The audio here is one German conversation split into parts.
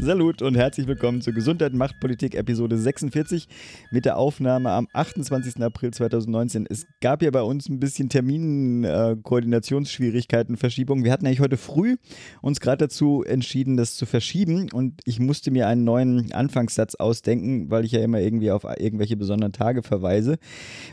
Salut und herzlich willkommen zur Gesundheit und Machtpolitik Episode 46 mit der Aufnahme am 28. April 2019. Es gab ja bei uns ein bisschen Terminkoordinationsschwierigkeiten, äh, Verschiebungen. Wir hatten eigentlich heute früh uns gerade dazu entschieden, das zu verschieben und ich musste mir einen neuen Anfangssatz ausdenken, weil ich ja immer irgendwie auf irgendwelche besonderen Tage verweise.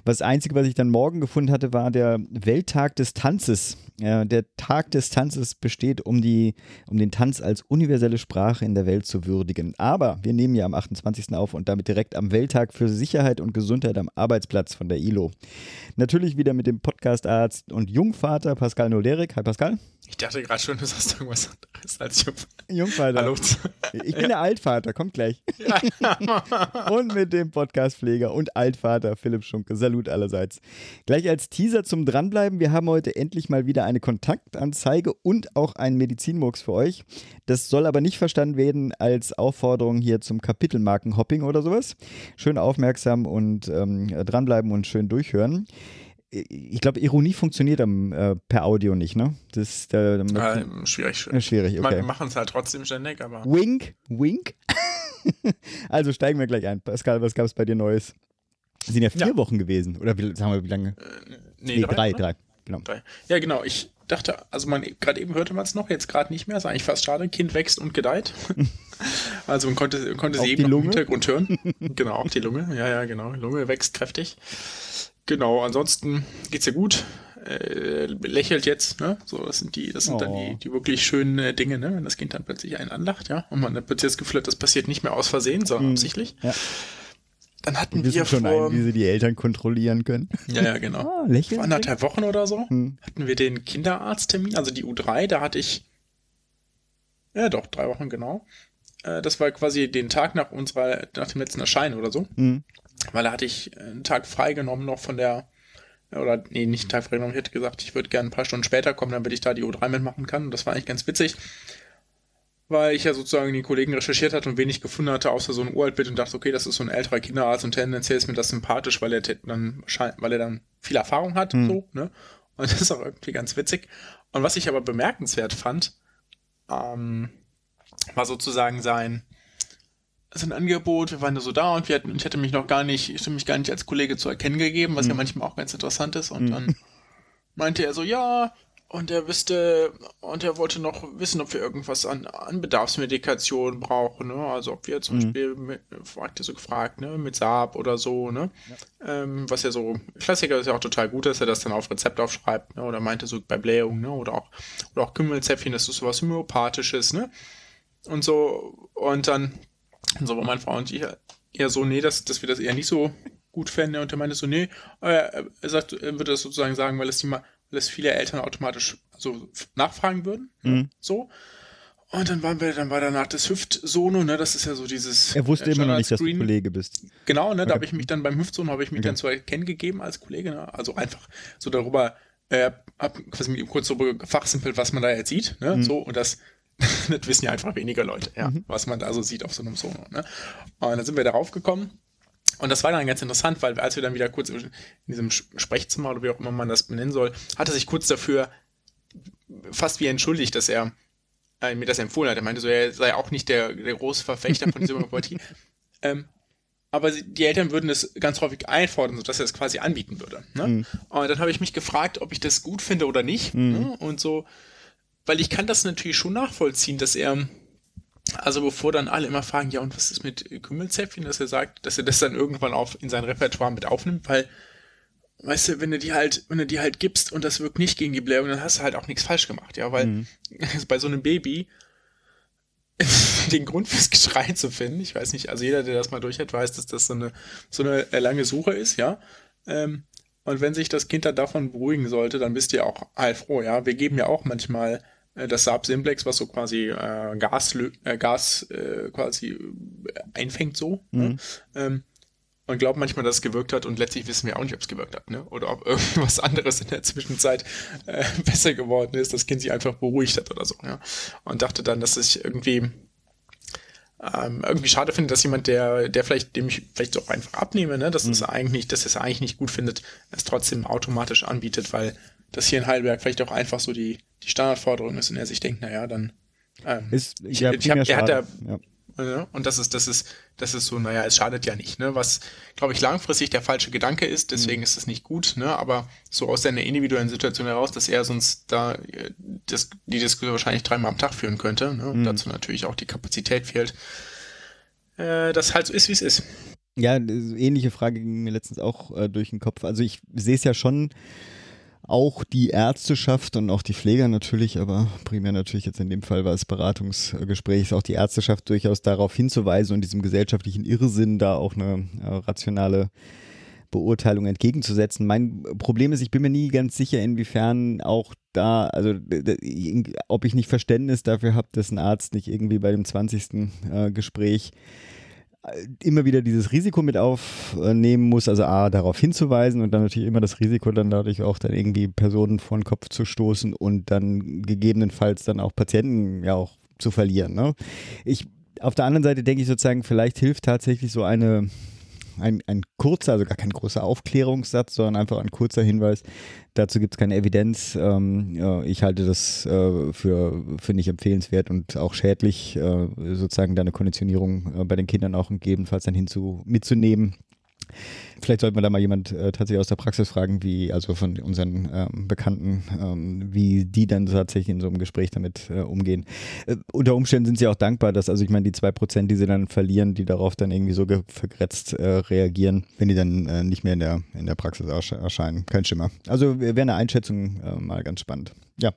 Das Einzige, was ich dann morgen gefunden hatte, war der Welttag des Tanzes. Äh, der Tag des Tanzes besteht, um, die, um den Tanz als universelle Sprache in der Welt Welt zu würdigen. Aber wir nehmen ja am 28. auf und damit direkt am Welttag für Sicherheit und Gesundheit am Arbeitsplatz von der ILO. Natürlich wieder mit dem Podcastarzt und Jungvater Pascal Nolerik. Hi Pascal. Ich dachte gerade schon, du sagst irgendwas anderes als Jungvater. Jungvater. Hallo. Ich bin ja. der Altvater, kommt gleich. Ja. und mit dem Podcastpfleger und Altvater Philipp Schunke. Salut allerseits. Gleich als Teaser zum Dranbleiben. Wir haben heute endlich mal wieder eine Kontaktanzeige und auch einen Medizinmurks für euch. Das soll aber nicht verstanden werden als Aufforderung hier zum Kapitelmarkenhopping oder sowas. Schön aufmerksam und ähm, dranbleiben und schön durchhören ich glaube, Ironie funktioniert am, äh, per Audio nicht, ne? Das, da, äh, schwierig. Schwierig, schwierig okay. Wir machen es halt trotzdem ständig, aber. Wink, wink. also steigen wir gleich ein. Pascal, was gab es bei dir Neues? Das sind ja vier ja. Wochen gewesen. Oder wie, sagen wir, wie lange? Äh, nee, nee, drei, drei, drei. Genau. Ja, genau. Ich dachte, also man, gerade eben hörte man es noch, jetzt gerade nicht mehr. Ist eigentlich fast schade. Kind wächst und gedeiht. also man konnte, konnte sie eben im Hintergrund hören. genau, auch die Lunge. Ja, ja, genau. Lunge wächst kräftig. Genau, ansonsten geht's ja gut. Äh, lächelt jetzt, ne? So, das sind die, das sind oh. dann die, oh. die wirklich schönen äh, Dinge, ne? Wenn das Kind dann plötzlich einen anlacht, ja, und man hat plötzlich das Gefühl hat, das passiert nicht mehr aus Versehen, sondern mhm. absichtlich. Ja. Dann hatten wir, wir schon vor, ein, wie sie die Eltern kontrollieren können. Ja, ja, genau. Ah, lächeln, vor anderthalb Wochen oder so hm. hatten wir den Kinderarzttermin, also die U3, da hatte ich, ja doch, drei Wochen genau. Äh, das war quasi den Tag nach unserer, nach dem letzten Erscheinen oder so. Hm weil da hatte ich einen Tag freigenommen noch von der, oder nee, nicht einen Tag freigenommen, ich hätte gesagt, ich würde gerne ein paar Stunden später kommen, damit ich da die U3 mitmachen kann. Und das war eigentlich ganz witzig, weil ich ja sozusagen die Kollegen recherchiert hatte und wenig gefunden hatte, außer so ein Uraltbild und dachte, okay, das ist so ein älterer Kinderarzt und tendenziell ist mir das sympathisch, weil er dann, weil er dann viel Erfahrung hat, mhm. so, ne? Und das ist auch irgendwie ganz witzig. Und was ich aber bemerkenswert fand, ähm, war sozusagen sein, sein Angebot, wir waren da so da und wir hatten, ich hätte mich noch gar nicht, ich hätte mich gar nicht als Kollege zu erkennen gegeben, was mhm. ja manchmal auch ganz interessant ist. Und mhm. dann meinte er so, ja, und er wüsste, und er wollte noch wissen, ob wir irgendwas an, an Bedarfsmedikation brauchen, ne? Also ob wir zum mhm. Beispiel, mit, er so gefragt, ne, mit Saab oder so, ne? Ja. Ähm, was ja so, Klassiker ist ja auch total gut, dass er das dann auf Rezept aufschreibt, ne? Oder meinte so bei Blähung, ne? Oder auch, oder auch Kümmelzäpfchen, das ist sowas Homöopathisches, ne? Und so, und dann und so war meine Frau und ich eher so, nee, dass, dass wir das eher nicht so gut fänden. Und er meinte so, nee, er, er sagt, er würde das sozusagen sagen, weil es, die, weil es viele Eltern automatisch so nachfragen würden. Mhm. So. Und dann waren wir, dann war danach das Hüftsono, ne, das ist ja so dieses. Er wusste immer noch nicht, dass du Kollege bist. Genau, ne, okay. da habe ich mich dann beim Hüftsono habe ich mich okay. dann zu erkennen gegeben als Kollege, ne, also einfach so darüber, äh, hab quasi mit ihm kurz so gefachsimpelt, was man da jetzt sieht, ne, mhm. so, und das das wissen ja einfach weniger Leute, ja, mhm. was man da so sieht auf so einem Sono. Ne? Und dann sind wir darauf gekommen. Und das war dann ganz interessant, weil als wir dann wieder kurz in diesem Sprechzimmer oder wie auch immer man das benennen soll, hat er sich kurz dafür fast wie entschuldigt, dass er äh, mir das empfohlen hat. Er meinte so, er sei auch nicht der, der große Verfechter von dieser Homöopathie. ähm, aber die Eltern würden es ganz häufig einfordern, sodass er es quasi anbieten würde. Ne? Mhm. Und dann habe ich mich gefragt, ob ich das gut finde oder nicht. Mhm. Ne? Und so weil ich kann das natürlich schon nachvollziehen, dass er, also bevor dann alle immer fragen, ja, und was ist mit Kümmelzäpfchen, dass er sagt, dass er das dann irgendwann auf, in sein Repertoire mit aufnimmt, weil, weißt du, wenn du die halt, wenn du die halt gibst und das wirkt nicht gegen die Blähung, dann hast du halt auch nichts falsch gemacht, ja, weil mhm. bei so einem Baby den Grund fürs Geschrei zu finden, ich weiß nicht, also jeder, der das mal durch hat, weiß, dass das so eine, so eine lange Suche ist, ja, ähm, und wenn sich das Kind dann davon beruhigen sollte, dann bist ihr auch heilfroh, ja. Wir geben ja auch manchmal äh, das Saab Simplex, was so quasi äh, Gas, äh, Gas äh, quasi einfängt so. Ne? Mhm. Ne? Ähm, und glauben manchmal, dass es gewirkt hat und letztlich wissen wir auch nicht, ob es gewirkt hat, ne? Oder ob irgendwas anderes in der Zwischenzeit äh, besser geworden ist, das Kind sich einfach beruhigt hat oder so, ja. Und dachte dann, dass ich irgendwie ähm, irgendwie schade finde, dass jemand, der, der vielleicht, dem ich vielleicht auch einfach abnehme, ne, dass mhm. es eigentlich, dass es eigentlich nicht gut findet, es trotzdem automatisch anbietet, weil das hier in Heidelberg vielleicht auch einfach so die, die Standardforderung ist und er sich denkt, naja, dann ähm, ist, ja, ich, ich hab, er hat da, ja. Ja, und das ist, das ist, das ist so, naja, es schadet ja nicht, ne? Was, glaube ich, langfristig der falsche Gedanke ist, deswegen mhm. ist es nicht gut, ne? Aber so aus seiner individuellen Situation heraus, dass er sonst da äh, das, die Diskussion wahrscheinlich dreimal am Tag führen könnte, ne? Und mhm. dazu natürlich auch die Kapazität fehlt. Äh, das halt so ist, wie es ist. Ja, ähnliche Frage ging mir letztens auch äh, durch den Kopf. Also ich sehe es ja schon auch die Ärzteschaft und auch die Pfleger natürlich, aber primär natürlich jetzt in dem Fall war es Beratungsgespräch, auch die Ärzteschaft durchaus darauf hinzuweisen und diesem gesellschaftlichen Irrsinn da auch eine äh, rationale Beurteilung entgegenzusetzen. Mein Problem ist, ich bin mir nie ganz sicher, inwiefern auch da, also ob ich nicht Verständnis dafür habe, dass ein Arzt nicht irgendwie bei dem 20. Äh, Gespräch immer wieder dieses Risiko mit aufnehmen muss, also A, darauf hinzuweisen und dann natürlich immer das Risiko, dann dadurch auch dann irgendwie Personen vor den Kopf zu stoßen und dann gegebenenfalls dann auch Patienten ja auch zu verlieren. Ne? Ich, auf der anderen Seite denke ich sozusagen, vielleicht hilft tatsächlich so eine ein, ein kurzer, also gar kein großer Aufklärungssatz, sondern einfach ein kurzer Hinweis. Dazu gibt es keine Evidenz. Ähm, ja, ich halte das äh, für, für nicht empfehlenswert und auch schädlich, äh, sozusagen deine Konditionierung äh, bei den Kindern auch gegebenenfalls dann hinzu mitzunehmen. Vielleicht sollte man da mal jemand äh, tatsächlich aus der Praxis fragen, wie, also von unseren ähm, Bekannten, ähm, wie die dann tatsächlich in so einem Gespräch damit äh, umgehen. Äh, unter Umständen sind sie auch dankbar, dass, also ich meine, die zwei Prozent, die sie dann verlieren, die darauf dann irgendwie so vergrätzt äh, reagieren, wenn die dann äh, nicht mehr in der, in der Praxis erscheinen. Kein Schimmer. Also wäre eine Einschätzung äh, mal ganz spannend. Ja.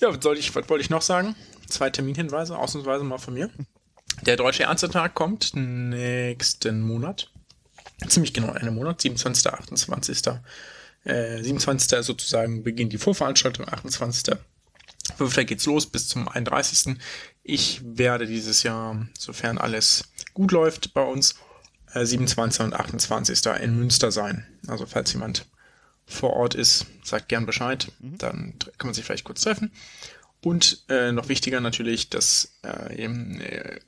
Ja, was, soll ich, was wollte ich noch sagen? Zwei Terminhinweise, ausnahmsweise mal von mir. Der Deutsche Ärztetag kommt nächsten Monat ziemlich genau einen Monat, 27., 28. Äh, 27. sozusagen beginnt die Vorveranstaltung, 28. 5. geht's los bis zum 31. Ich werde dieses Jahr, sofern alles gut läuft bei uns, äh, 27. und 28. in Münster sein. Also falls jemand vor Ort ist, sagt gern Bescheid, mhm. dann kann man sich vielleicht kurz treffen. Und äh, noch wichtiger natürlich, dass äh, äh,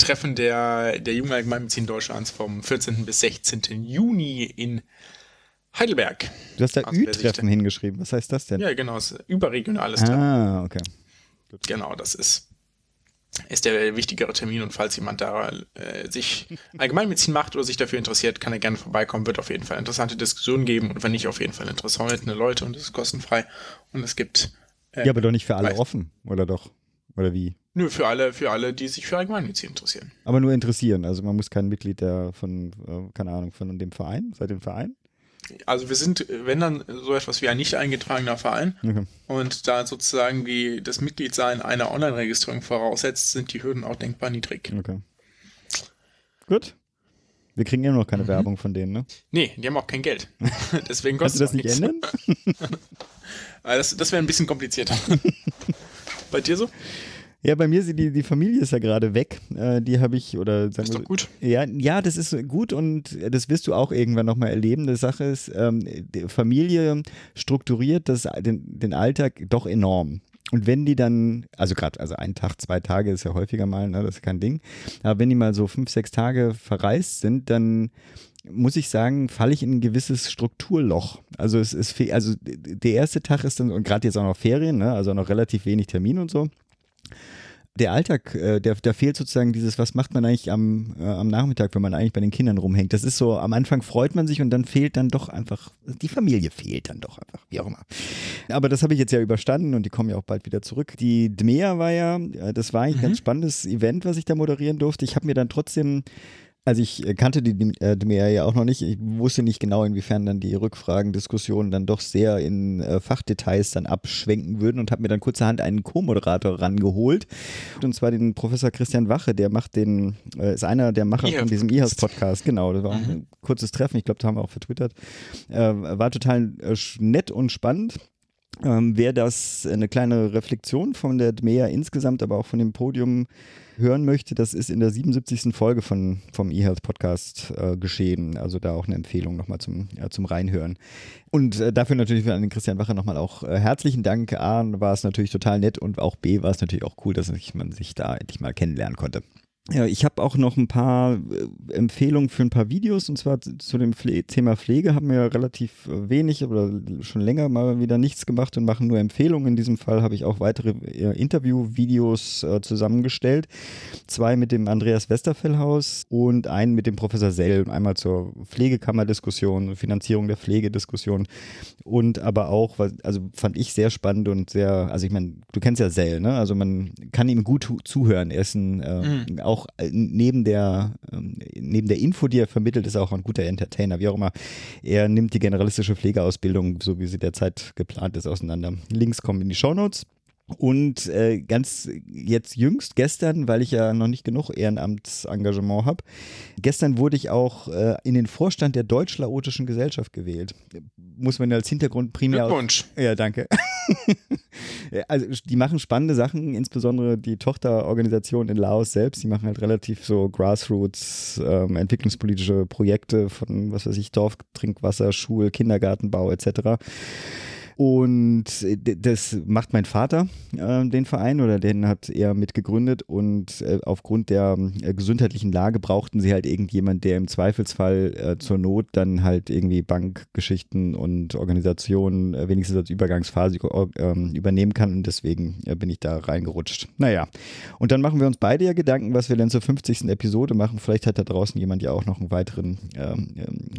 Treffen der, der Jungen Allgemeinmedizin Deutschlands vom 14. bis 16. Juni in Heidelberg. Du hast da also, Ü-Treffen hingeschrieben. Was heißt das denn? Ja, genau. Das ist überregionales Treffen. Ah, okay. Gut. Genau, das ist, ist der wichtigere Termin. Und falls jemand da äh, sich Allgemeinmedizin macht oder sich dafür interessiert, kann er gerne vorbeikommen. Wird auf jeden Fall interessante Diskussionen geben. Und wenn nicht, auf jeden Fall interessante Leute. Und es ist kostenfrei. Und es gibt. Äh, ja, aber doch nicht für alle offen, oder doch? Oder wie? Nur für alle, für alle, die sich für Allgemeinmedizin interessieren. Aber nur interessieren. Also man muss kein Mitglied der von, äh, keine Ahnung, von dem Verein, seit dem Verein? Also wir sind, wenn dann so etwas wie ein nicht eingetragener Verein okay. und da sozusagen die, das Mitgliedsein einer Online-Registrierung voraussetzt, sind die Hürden auch denkbar niedrig. Okay. Gut. Wir kriegen immer noch keine mhm. Werbung von denen, ne? Nee, die haben auch kein Geld. Deswegen kostet Kannst du das nicht ändern? das das wäre ein bisschen komplizierter. Bei dir so? Ja, bei mir ist die, die Familie ist ja gerade weg. Äh, die habe ich, oder sagen Das ist doch gut. Ja, ja, das ist gut und das wirst du auch irgendwann nochmal erleben. Die Sache ist, ähm, Familie strukturiert das, den, den Alltag doch enorm. Und wenn die dann, also gerade, also ein Tag, zwei Tage ist ja häufiger mal, ne, das ist kein Ding. Aber wenn die mal so fünf, sechs Tage verreist sind, dann muss ich sagen, falle ich in ein gewisses Strukturloch. Also es ist, also der erste Tag ist dann, und gerade jetzt auch noch Ferien, ne, also noch relativ wenig Termin und so der Alltag, äh, der, da fehlt sozusagen dieses, was macht man eigentlich am, äh, am Nachmittag, wenn man eigentlich bei den Kindern rumhängt. Das ist so, am Anfang freut man sich und dann fehlt dann doch einfach, die Familie fehlt dann doch einfach, wie auch immer. Aber das habe ich jetzt ja überstanden und die kommen ja auch bald wieder zurück. Die DMEA war ja, äh, das war eigentlich ein mhm. ganz spannendes Event, was ich da moderieren durfte. Ich habe mir dann trotzdem also ich äh, kannte die äh, Demea ja auch noch nicht. Ich wusste nicht genau, inwiefern dann die Rückfragen-Diskussionen dann doch sehr in äh, Fachdetails dann abschwenken würden und habe mir dann kurzerhand einen Co-Moderator rangeholt. Und zwar den Professor Christian Wache, der macht den, äh, ist einer der Macher von diesem IHAS-Podcast. Genau, das war mhm. ein kurzes Treffen. Ich glaube, da haben wir auch vertwittert. Äh, war total äh, nett und spannend. Ähm, wer das eine kleine Reflexion von der DMEA insgesamt, aber auch von dem Podium hören möchte, das ist in der 77. Folge von, vom eHealth Podcast äh, geschehen. Also da auch eine Empfehlung nochmal zum, äh, zum Reinhören. Und äh, dafür natürlich an den Christian Wacher nochmal auch äh, herzlichen Dank. A, war es natürlich total nett und auch B, war es natürlich auch cool, dass man sich da endlich mal kennenlernen konnte. Ja, ich habe auch noch ein paar äh, Empfehlungen für ein paar Videos und zwar zu dem Pfle Thema Pflege haben wir ja relativ äh, wenig oder schon länger mal wieder nichts gemacht und machen nur Empfehlungen. In diesem Fall habe ich auch weitere äh, Interviewvideos äh, zusammengestellt. Zwei mit dem Andreas Westerfellhaus und einen mit dem Professor Sell. Einmal zur Pflegekammerdiskussion, Finanzierung der Pflegediskussion und aber auch, also fand ich sehr spannend und sehr, also ich meine, du kennst ja Sell, ne? Also man kann ihm gut zuhören. Er ist ein äh, mhm. Auch äh, neben der, ähm, neben der Info, die er vermittelt, ist er auch ein guter Entertainer, wie auch immer. Er nimmt die generalistische Pflegeausbildung, so wie sie derzeit geplant ist, auseinander. Links kommen in die Shownotes. Und äh, ganz jetzt jüngst, gestern, weil ich ja noch nicht genug Ehrenamtsengagement habe, gestern wurde ich auch äh, in den Vorstand der Deutsch-Laotischen Gesellschaft gewählt. Muss man als Hintergrund primär. Glückwunsch. Ja, danke. also die machen spannende Sachen, insbesondere die Tochterorganisation in Laos selbst, die machen halt relativ so Grassroots, ähm, entwicklungspolitische Projekte von, was weiß ich, Dorftrinkwasser, Schul, Kindergartenbau etc. Und äh, das macht mein Vater, äh, den Verein, oder den hat er mitgegründet. Und äh, aufgrund der äh, gesundheitlichen Lage brauchten sie halt irgendjemand, der im Zweifelsfall äh, zur Not dann halt irgendwie Bankgeschichten und Organisationen äh, wenigstens als Übergangsphase ähm, übernehmen kann. Und deswegen bin ich da reingerutscht. Naja, und dann machen wir uns beide ja Gedanken, was wir denn zur 50. Episode machen. Vielleicht hat da draußen jemand ja auch noch einen weiteren, ähm,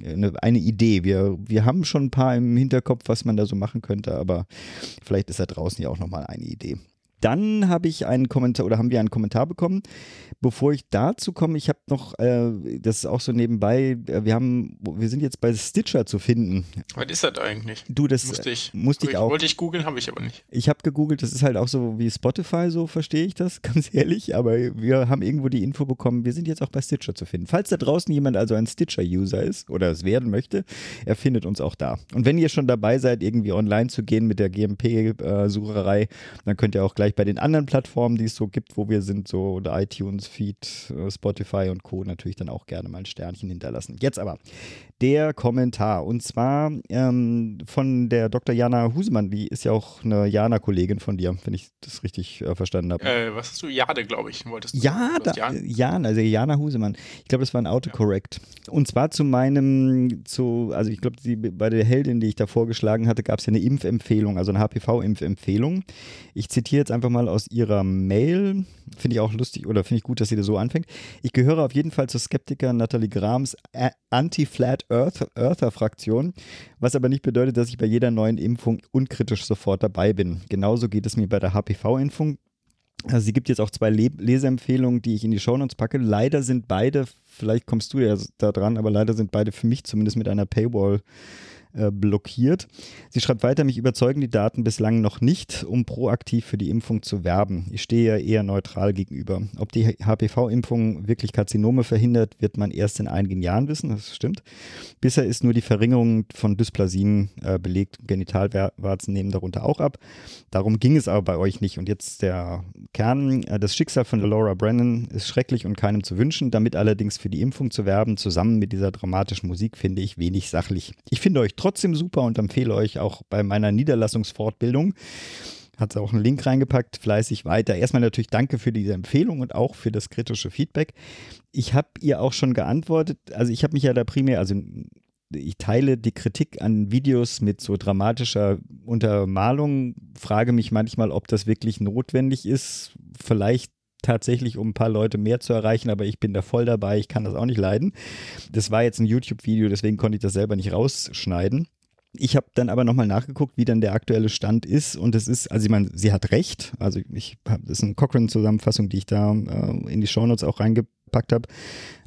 eine, eine Idee. Wir, wir haben schon ein paar im Hinterkopf, was man da so machen könnte könnte, aber vielleicht ist da draußen ja auch nochmal eine Idee. Dann habe ich einen Kommentar oder haben wir einen Kommentar bekommen. Bevor ich dazu komme, ich habe noch, äh, das ist auch so nebenbei, äh, wir haben, wir sind jetzt bei Stitcher zu finden. Was ist das eigentlich? Du, das musste ich, musste ich, ich auch. Wollte ich googeln, habe ich aber nicht. Ich habe gegoogelt, das ist halt auch so wie Spotify, so verstehe ich das, ganz ehrlich, aber wir haben irgendwo die Info bekommen, wir sind jetzt auch bei Stitcher zu finden. Falls da draußen jemand also ein Stitcher-User ist oder es werden möchte, er findet uns auch da. Und wenn ihr schon dabei seid, irgendwie online zu gehen mit der GMP-Sucherei, äh, dann könnt ihr auch gleich bei den anderen Plattformen, die es so gibt, wo wir sind, so iTunes, Feed, äh, Spotify und Co. natürlich dann auch gerne mal ein Sternchen hinterlassen. Jetzt aber der Kommentar und zwar ähm, von der Dr. Jana Husemann, die ist ja auch eine Jana-Kollegin von dir, wenn ich das richtig äh, verstanden habe. Äh, was hast du? Jade, glaube ich, wolltest du. Ja, da, Jan, also Jana Husemann. Ich glaube, das war ein Autocorrect. Ja. Und zwar zu meinem, zu, also ich glaube, bei der Heldin, die ich da vorgeschlagen hatte, gab es ja eine Impfempfehlung, also eine HPV-Impfempfehlung. Ich zitiere jetzt einfach mal aus ihrer Mail. Finde ich auch lustig oder finde ich gut, dass sie da so anfängt. Ich gehöre auf jeden Fall zur Skeptiker Natalie Grams Anti-Flat Earther-Fraktion, was aber nicht bedeutet, dass ich bei jeder neuen Impfung unkritisch sofort dabei bin. Genauso geht es mir bei der HPV-Impfung. Also sie gibt jetzt auch zwei Le Leseempfehlungen, die ich in die Shownotes packe. Leider sind beide, vielleicht kommst du ja da dran, aber leider sind beide für mich zumindest mit einer Paywall äh, blockiert. Sie schreibt weiter, mich überzeugen die Daten bislang noch nicht, um proaktiv für die Impfung zu werben. Ich stehe ja eher neutral gegenüber. Ob die HPV-Impfung wirklich Karzinome verhindert, wird man erst in einigen Jahren wissen, das stimmt. Bisher ist nur die Verringerung von Dysplasien äh, belegt. Genitalwarzen nehmen darunter auch ab. Darum ging es aber bei euch nicht. Und jetzt der Kern. Äh, das Schicksal von Laura Brennan ist schrecklich und keinem zu wünschen. Damit allerdings für die Impfung zu werben, zusammen mit dieser dramatischen Musik, finde ich wenig sachlich. Ich finde euch trotzdem super und empfehle euch auch bei meiner Niederlassungsfortbildung. Hat auch einen Link reingepackt, fleißig weiter. Erstmal natürlich danke für diese Empfehlung und auch für das kritische Feedback. Ich habe ihr auch schon geantwortet, also ich habe mich ja da primär, also ich teile die Kritik an Videos mit so dramatischer Untermalung, frage mich manchmal, ob das wirklich notwendig ist. Vielleicht tatsächlich, um ein paar Leute mehr zu erreichen, aber ich bin da voll dabei, ich kann das auch nicht leiden. Das war jetzt ein YouTube-Video, deswegen konnte ich das selber nicht rausschneiden. Ich habe dann aber nochmal nachgeguckt, wie dann der aktuelle Stand ist und es ist, also ich meine, sie hat recht, also ich habe, das ist eine Cochrane-Zusammenfassung, die ich da äh, in die Shownotes auch reingepackt habe.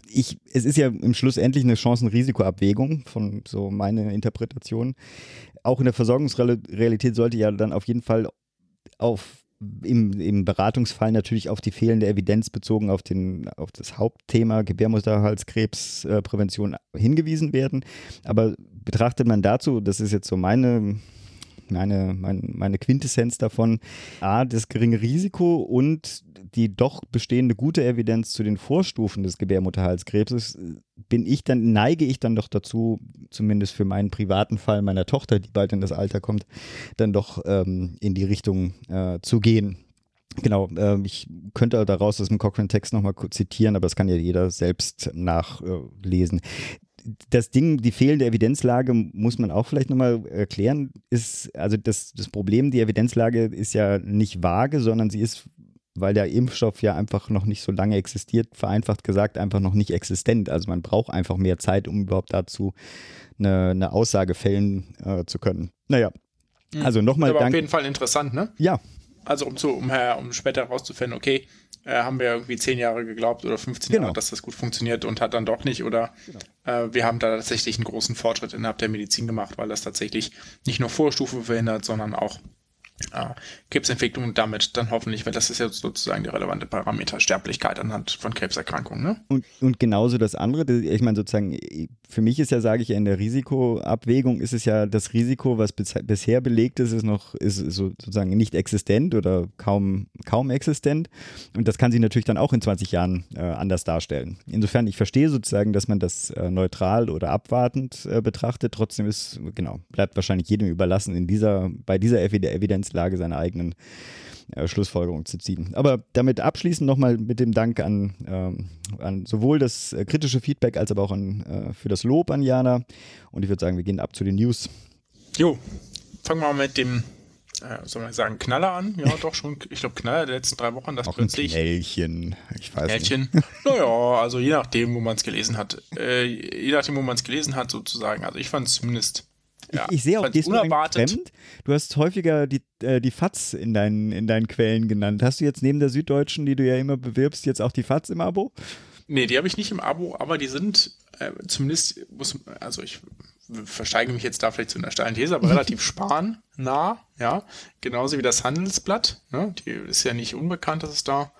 Ich, es ist ja im Schluss endlich eine Chancen-Risiko-Abwägung von so meiner Interpretation. Auch in der Versorgungsrealität sollte ja dann auf jeden Fall auf im, im Beratungsfall natürlich auf die fehlende Evidenz bezogen auf, den, auf das Hauptthema Gebärmutterhalskrebsprävention hingewiesen werden. Aber betrachtet man dazu, das ist jetzt so meine meine, meine, meine Quintessenz davon. A, das geringe Risiko und die doch bestehende gute Evidenz zu den Vorstufen des Gebärmutterhalskrebses bin ich dann, neige ich dann doch dazu, zumindest für meinen privaten Fall meiner Tochter, die bald in das Alter kommt, dann doch ähm, in die Richtung äh, zu gehen. Genau, äh, ich könnte daraus aus dem Cochrane-Text nochmal zitieren, aber das kann ja jeder selbst nachlesen. Das Ding, die fehlende Evidenzlage, muss man auch vielleicht nochmal erklären, ist, also das, das Problem, die Evidenzlage ist ja nicht vage, sondern sie ist weil der Impfstoff ja einfach noch nicht so lange existiert, vereinfacht gesagt, einfach noch nicht existent. Also man braucht einfach mehr Zeit, um überhaupt dazu eine, eine Aussage fällen äh, zu können. Naja, hm. also nochmal. Aber auf jeden Fall interessant, ne? Ja. Also um, zu, um, um später herauszufinden, okay, äh, haben wir irgendwie zehn Jahre geglaubt oder 15 genau. Jahre, dass das gut funktioniert und hat dann doch nicht. Oder genau. äh, wir haben da tatsächlich einen großen Fortschritt innerhalb der Medizin gemacht, weil das tatsächlich nicht nur Vorstufe verhindert, sondern auch äh, Krebsentwicklung und damit dann hoffentlich, weil das ist ja sozusagen der relevante Parameter Sterblichkeit anhand von Krebserkrankungen. Ne? Und, und genauso das andere, ich meine sozusagen, für mich ist ja, sage ich ja, in der Risikoabwägung ist es ja das Risiko, was bisher belegt ist, ist noch ist sozusagen nicht existent oder kaum, kaum existent. Und das kann sich natürlich dann auch in 20 Jahren äh, anders darstellen. Insofern, ich verstehe sozusagen, dass man das äh, neutral oder abwartend äh, betrachtet. Trotzdem ist, genau, bleibt wahrscheinlich jedem überlassen, in dieser, bei dieser Evidenz Lage seine eigenen äh, Schlussfolgerungen zu ziehen. Aber damit abschließend nochmal mit dem Dank an, ähm, an sowohl das äh, kritische Feedback als aber auch an, äh, für das Lob an Jana. Und ich würde sagen, wir gehen ab zu den News. Jo, fangen wir mal mit dem, äh, soll man sagen, Knaller an. Ja, doch schon, ich glaube, Knaller der letzten drei Wochen, das auch plötzlich. Ein Knällchen, ich weiß Knällchen. nicht. naja, also je nachdem, wo man es gelesen hat. Äh, je nachdem, wo man es gelesen hat, sozusagen. Also ich fand es zumindest ja, ich, ich sehe auch, unerwartet. du fremd? Du hast häufiger die, äh, die FATS in deinen, in deinen Quellen genannt. Hast du jetzt neben der Süddeutschen, die du ja immer bewirbst, jetzt auch die FATS im Abo? Nee, die habe ich nicht im Abo, aber die sind äh, zumindest, muss, also ich versteige mich jetzt da vielleicht zu einer steilen These, aber relativ sparnah, ja. Genauso wie das Handelsblatt. Ne? Die ist ja nicht unbekannt, dass es da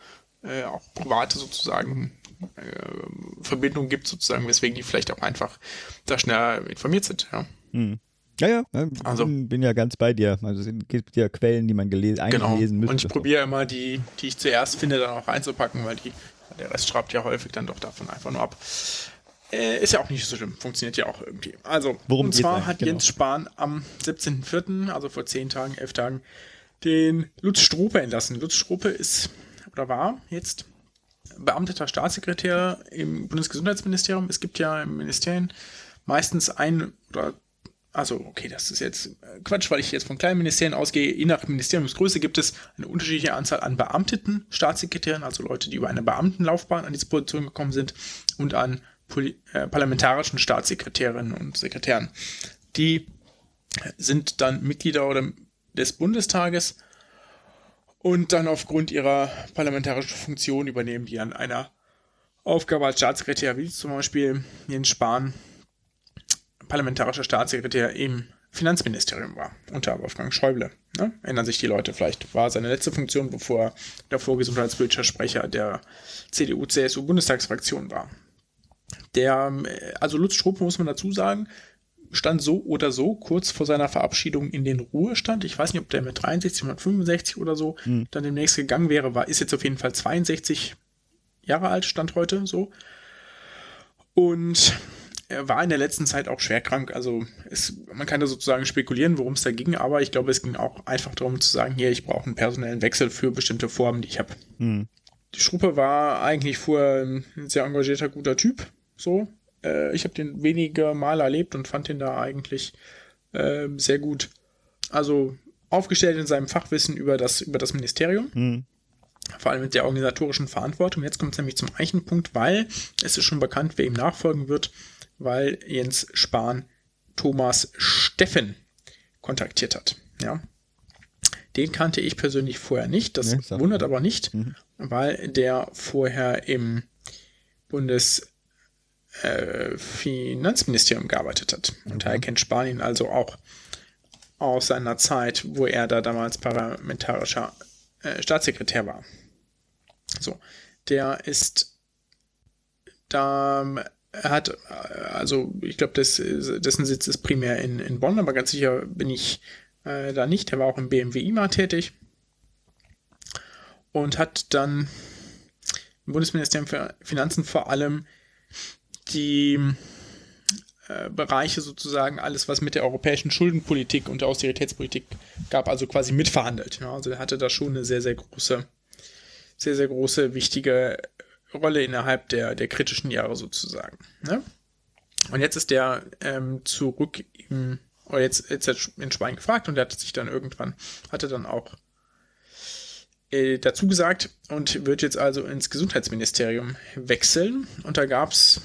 äh, auch private sozusagen äh, Verbindungen gibt, sozusagen, weswegen die vielleicht auch einfach da schneller informiert sind, ja. Hm. Ja, ja, also, bin, ja ganz bei dir. Also es gibt ja Quellen, die man gelesen, genau. eingelesen müsste. Und ich probiere immer die, die ich zuerst finde, dann auch einzupacken, weil die, der Rest schreibt ja häufig dann doch davon einfach nur ab. Äh, ist ja auch nicht so schlimm, funktioniert ja auch irgendwie. Also, Worum und zwar hat genau. Jens Spahn am 17.04., also vor 10 Tagen, 11 Tagen, den Lutz Strupe entlassen. Lutz Strupe ist oder war jetzt beamteter Staatssekretär im Bundesgesundheitsministerium. Es gibt ja im Ministerien meistens ein oder also okay, das ist jetzt äh, Quatsch, weil ich jetzt von kleinen Ministerien ausgehe. Je nach Ministeriumsgröße gibt es eine unterschiedliche Anzahl an beamteten Staatssekretären, also Leute, die über eine Beamtenlaufbahn an diese Position gekommen sind, und an äh, parlamentarischen Staatssekretärinnen und Sekretären. Die sind dann Mitglieder oder des Bundestages und dann aufgrund ihrer parlamentarischen Funktion übernehmen die an einer Aufgabe als Staatssekretär, wie zum Beispiel Jens Spahn parlamentarischer Staatssekretär im Finanzministerium war, unter Wolfgang Schäuble. Ne? Erinnern sich die Leute vielleicht. War seine letzte Funktion, bevor er davor gesundheitspolitischer Sprecher der CDU-CSU-Bundestagsfraktion war. Der, also Lutz Struppe, muss man dazu sagen, stand so oder so kurz vor seiner Verabschiedung in den Ruhestand. Ich weiß nicht, ob der mit 63 oder 65 oder so hm. dann demnächst gegangen wäre, war, ist jetzt auf jeden Fall 62 Jahre alt, stand heute so. Und er war in der letzten Zeit auch schwer krank. Also es, man kann da sozusagen spekulieren, worum es da ging, aber ich glaube, es ging auch einfach darum zu sagen, hier, ich brauche einen personellen Wechsel für bestimmte Formen, die ich habe. Mhm. Die Schruppe war eigentlich vorher ein sehr engagierter, guter Typ. So. Äh, ich habe den wenige Mal erlebt und fand ihn da eigentlich äh, sehr gut. Also aufgestellt in seinem Fachwissen über das, über das Ministerium. Mhm vor allem mit der organisatorischen Verantwortung. Jetzt kommt es nämlich zum Eichenpunkt, weil es ist schon bekannt, wer ihm nachfolgen wird weil Jens Spahn Thomas Steffen kontaktiert hat. Ja. Den kannte ich persönlich vorher nicht. Das nee, wundert aber nicht, mhm. weil der vorher im Bundesfinanzministerium äh, gearbeitet hat. Und mhm. daher kennt Spahn ihn also auch aus seiner Zeit, wo er da damals parlamentarischer äh, Staatssekretär war. So, der ist da er hat, äh, also ich glaube, dessen Sitz ist primär in, in Bonn, aber ganz sicher bin ich äh, da nicht. Er war auch im BMW IMA tätig und hat dann im Bundesministerium für Finanzen vor allem die äh, Bereiche sozusagen, alles was mit der europäischen Schuldenpolitik und der Austeritätspolitik gab, also quasi mitverhandelt. Ja, also er hatte da schon eine sehr, sehr große, sehr, sehr große, wichtige Rolle innerhalb der, der kritischen Jahre sozusagen. Ne? Und jetzt ist der ähm, zurück im, oder jetzt, jetzt in Schwein gefragt und er hat sich dann irgendwann, hatte dann auch äh, dazu gesagt und wird jetzt also ins Gesundheitsministerium wechseln. Und da gab es,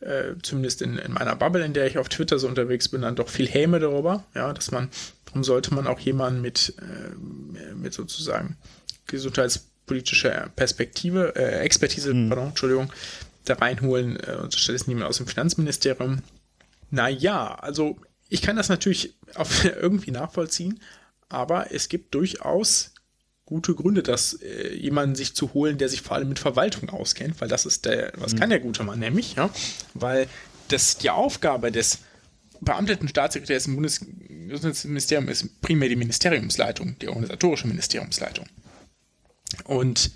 äh, zumindest in, in, meiner Bubble, in der ich auf Twitter so unterwegs bin, dann doch viel Häme darüber, ja, dass man, warum sollte man auch jemanden mit, äh, mit sozusagen gesundheitspolitischer Perspektive, äh, Expertise, mhm. pardon, Entschuldigung, da reinholen äh, und stattdessen niemand aus dem Finanzministerium. Naja, also ich kann das natürlich auf, irgendwie nachvollziehen, aber es gibt durchaus gute Gründe, dass äh, jemanden sich zu holen, der sich vor allem mit Verwaltung auskennt, weil das ist der, was mhm. kann der gute Mann nämlich, ja, weil das die Aufgabe des beamteten Staatssekretärs im Bundesgesundheitsministerium ist primär die Ministeriumsleitung, die organisatorische Ministeriumsleitung. Und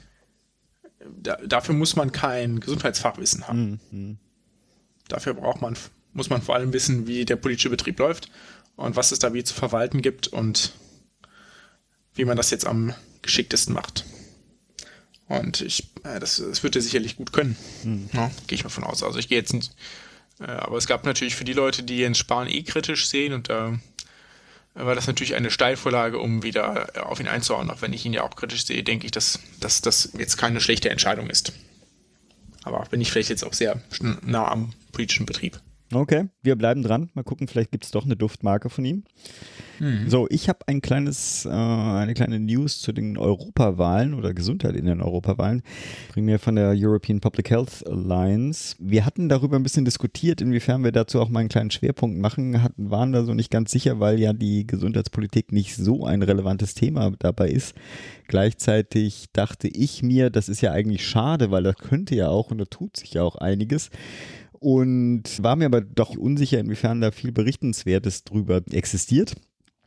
da, dafür muss man kein Gesundheitsfachwissen haben. Mhm. Dafür braucht man, muss man vor allem wissen, wie der politische Betrieb läuft und was es da wie zu verwalten gibt und wie man das jetzt am geschicktesten macht. Und ich, äh, das, das wird er sicherlich gut können. Mhm. Ja, Gehe ich mal von aus. Also ich gehe jetzt nicht, äh, aber es gab natürlich für die Leute, die Jens Spahn eh kritisch sehen und da war das natürlich eine Steilvorlage, um wieder äh, auf ihn einzuhauen. Auch wenn ich ihn ja auch kritisch sehe, denke ich, dass, dass das jetzt keine schlechte Entscheidung ist. Aber bin ich vielleicht jetzt auch sehr nah am politischen Betrieb. Okay, wir bleiben dran. Mal gucken, vielleicht gibt es doch eine Duftmarke von ihm. Mhm. So, ich habe ein kleines, äh, eine kleine News zu den Europawahlen oder Gesundheit in den Europawahlen. Primär von der European Public Health Alliance. Wir hatten darüber ein bisschen diskutiert, inwiefern wir dazu auch mal einen kleinen Schwerpunkt machen, hatten, waren da so nicht ganz sicher, weil ja die Gesundheitspolitik nicht so ein relevantes Thema dabei ist. Gleichzeitig dachte ich mir, das ist ja eigentlich schade, weil da könnte ja auch und da tut sich ja auch einiges und war mir aber doch unsicher, inwiefern da viel Berichtenswertes drüber existiert.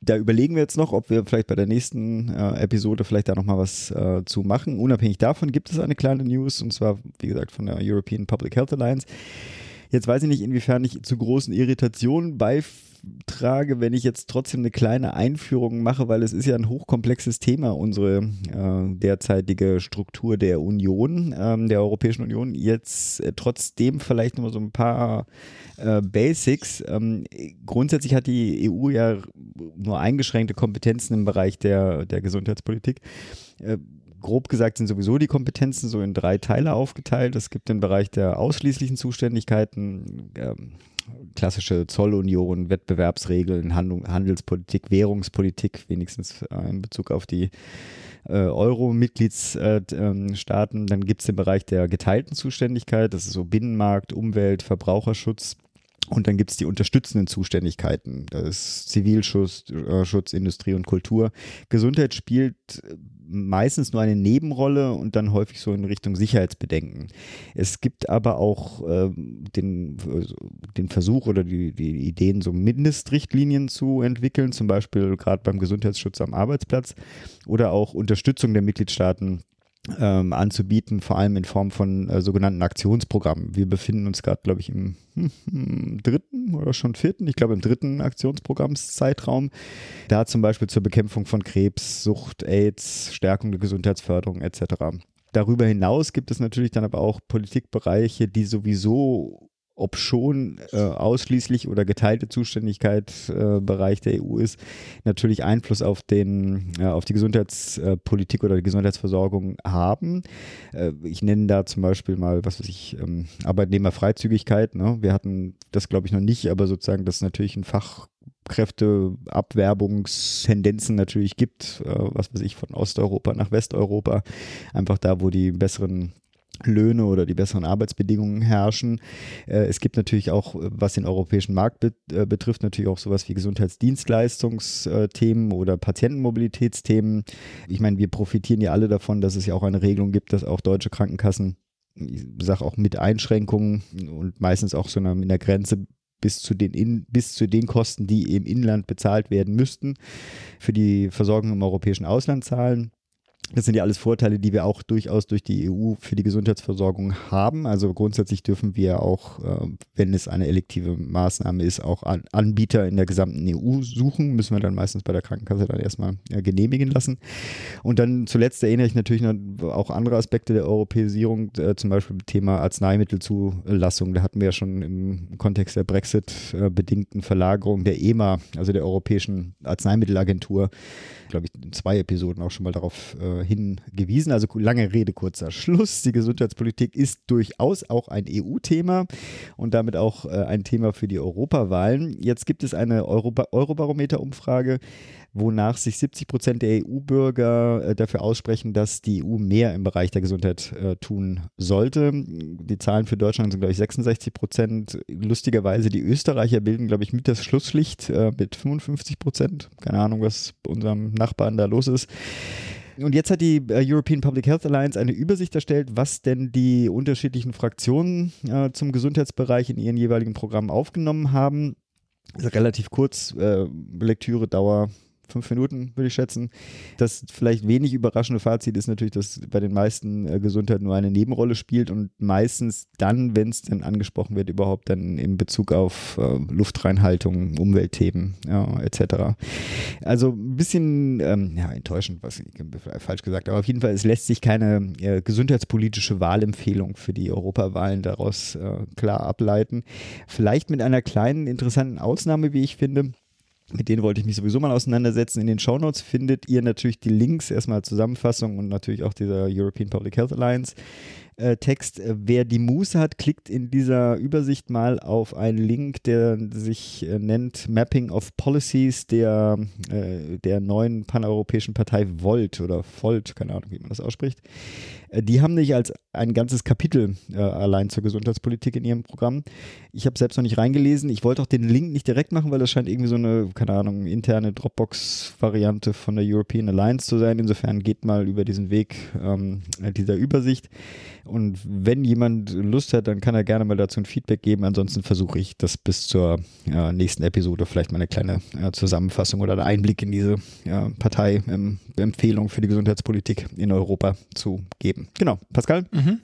Da überlegen wir jetzt noch, ob wir vielleicht bei der nächsten äh, Episode vielleicht da nochmal was äh, zu machen. Unabhängig davon gibt es eine kleine News und zwar, wie gesagt, von der European Public Health Alliance. Jetzt weiß ich nicht, inwiefern ich zu großen Irritationen beitrage, wenn ich jetzt trotzdem eine kleine Einführung mache, weil es ist ja ein hochkomplexes Thema, unsere äh, derzeitige Struktur der Union, ähm, der Europäischen Union. Jetzt äh, trotzdem vielleicht noch mal so ein paar äh, Basics. Ähm, grundsätzlich hat die EU ja nur eingeschränkte Kompetenzen im Bereich der, der Gesundheitspolitik äh, grob gesagt sind sowieso die Kompetenzen so in drei Teile aufgeteilt. Es gibt den Bereich der ausschließlichen Zuständigkeiten, ähm, klassische Zollunion, Wettbewerbsregeln, Handlung, Handelspolitik, Währungspolitik, wenigstens äh, in Bezug auf die äh, Euro-Mitgliedsstaaten. Dann gibt es den Bereich der geteilten Zuständigkeit, das ist so Binnenmarkt, Umwelt, Verbraucherschutz. Und dann gibt es die unterstützenden Zuständigkeiten. Das ist Zivilschutz, äh, Schutz, Industrie und Kultur. Gesundheit spielt meistens nur eine Nebenrolle und dann häufig so in Richtung Sicherheitsbedenken. Es gibt aber auch äh, den, den Versuch oder die, die Ideen, so Mindestrichtlinien zu entwickeln, zum Beispiel gerade beim Gesundheitsschutz am Arbeitsplatz oder auch Unterstützung der Mitgliedstaaten ähm, anzubieten, vor allem in Form von äh, sogenannten Aktionsprogrammen. Wir befinden uns gerade, glaube ich, im, hm, dritten oder schon vierten, ich glaube im dritten Aktionsprogrammszeitraum. Da zum Beispiel zur Bekämpfung von Krebs, Sucht, AIDS, Stärkung der Gesundheitsförderung etc. Darüber hinaus gibt es natürlich dann aber auch Politikbereiche, die sowieso ob schon äh, ausschließlich oder geteilte Zuständigkeit äh, Bereich der EU ist, natürlich Einfluss auf, den, äh, auf die Gesundheitspolitik oder die Gesundheitsversorgung haben. Äh, ich nenne da zum Beispiel mal, was weiß ich, ähm, Arbeitnehmerfreizügigkeit. Ne? Wir hatten das, glaube ich, noch nicht, aber sozusagen, dass es natürlich ein Fachkräfteabwerbungstendenzen natürlich gibt, äh, was weiß ich, von Osteuropa nach Westeuropa, einfach da, wo die besseren Löhne oder die besseren Arbeitsbedingungen herrschen. Äh, es gibt natürlich auch, was den europäischen Markt äh, betrifft, natürlich auch sowas wie Gesundheitsdienstleistungsthemen oder Patientenmobilitätsthemen. Ich meine, wir profitieren ja alle davon, dass es ja auch eine Regelung gibt, dass auch deutsche Krankenkassen, ich sage auch mit Einschränkungen und meistens auch so in der Grenze bis zu den, in, bis zu den Kosten, die im Inland bezahlt werden müssten, für die Versorgung im europäischen Ausland zahlen. Das sind ja alles Vorteile, die wir auch durchaus durch die EU für die Gesundheitsversorgung haben. Also grundsätzlich dürfen wir auch, äh, wenn es eine elektive Maßnahme ist, auch Anbieter in der gesamten EU suchen. Müssen wir dann meistens bei der Krankenkasse dann erstmal äh, genehmigen lassen. Und dann zuletzt erinnere ich natürlich auch andere Aspekte der Europäisierung, äh, zum Beispiel Thema Arzneimittelzulassung. Da hatten wir ja schon im Kontext der Brexit-bedingten Verlagerung der EMA, also der Europäischen Arzneimittelagentur, glaube ich, in zwei Episoden auch schon mal darauf äh, hingewiesen. Also lange Rede, kurzer Schluss. Die Gesundheitspolitik ist durchaus auch ein EU-Thema und damit auch äh, ein Thema für die Europawahlen. Jetzt gibt es eine Eurobarometer-Umfrage wonach sich 70 Prozent der EU-Bürger äh, dafür aussprechen, dass die EU mehr im Bereich der Gesundheit äh, tun sollte. Die Zahlen für Deutschland sind, glaube ich, 66 Prozent. Lustigerweise, die Österreicher bilden, glaube ich, mit das Schlusslicht mit 55 Prozent. Keine Ahnung, was bei unserem Nachbarn da los ist. Und jetzt hat die äh, European Public Health Alliance eine Übersicht erstellt, was denn die unterschiedlichen Fraktionen äh, zum Gesundheitsbereich in ihren jeweiligen Programmen aufgenommen haben. Also relativ kurz, äh, Lektüredauer fünf Minuten, würde ich schätzen. Das vielleicht wenig überraschende Fazit ist natürlich, dass bei den meisten äh, Gesundheit nur eine Nebenrolle spielt und meistens dann, wenn es denn angesprochen wird, überhaupt dann in Bezug auf äh, Luftreinhaltung, Umweltthemen ja, etc. Also ein bisschen ähm, ja, enttäuschend, was ich falsch gesagt, aber auf jeden Fall, es lässt sich keine äh, gesundheitspolitische Wahlempfehlung für die Europawahlen daraus äh, klar ableiten. Vielleicht mit einer kleinen interessanten Ausnahme, wie ich finde mit denen wollte ich mich sowieso mal auseinandersetzen. In den Shownotes findet ihr natürlich die Links, erstmal Zusammenfassung und natürlich auch dieser European Public Health Alliance äh, Text. Äh, wer die Muße hat, klickt in dieser Übersicht mal auf einen Link, der sich äh, nennt Mapping of Policies der, äh, der neuen paneuropäischen Partei Volt oder Volt, keine Ahnung, wie man das ausspricht. Äh, die haben nicht als ein ganzes Kapitel äh, allein zur Gesundheitspolitik in ihrem Programm. Ich habe selbst noch nicht reingelesen. Ich wollte auch den Link nicht direkt machen, weil das scheint irgendwie so eine, keine Ahnung, interne Dropbox-Variante von der European Alliance zu sein. Insofern geht mal über diesen Weg ähm, dieser Übersicht. Und wenn jemand Lust hat, dann kann er gerne mal dazu ein Feedback geben. Ansonsten versuche ich das bis zur äh, nächsten Episode vielleicht mal eine kleine äh, Zusammenfassung oder einen Einblick in diese äh, Partei-Empfehlung für die Gesundheitspolitik in Europa zu geben. Genau. Pascal? Mhm.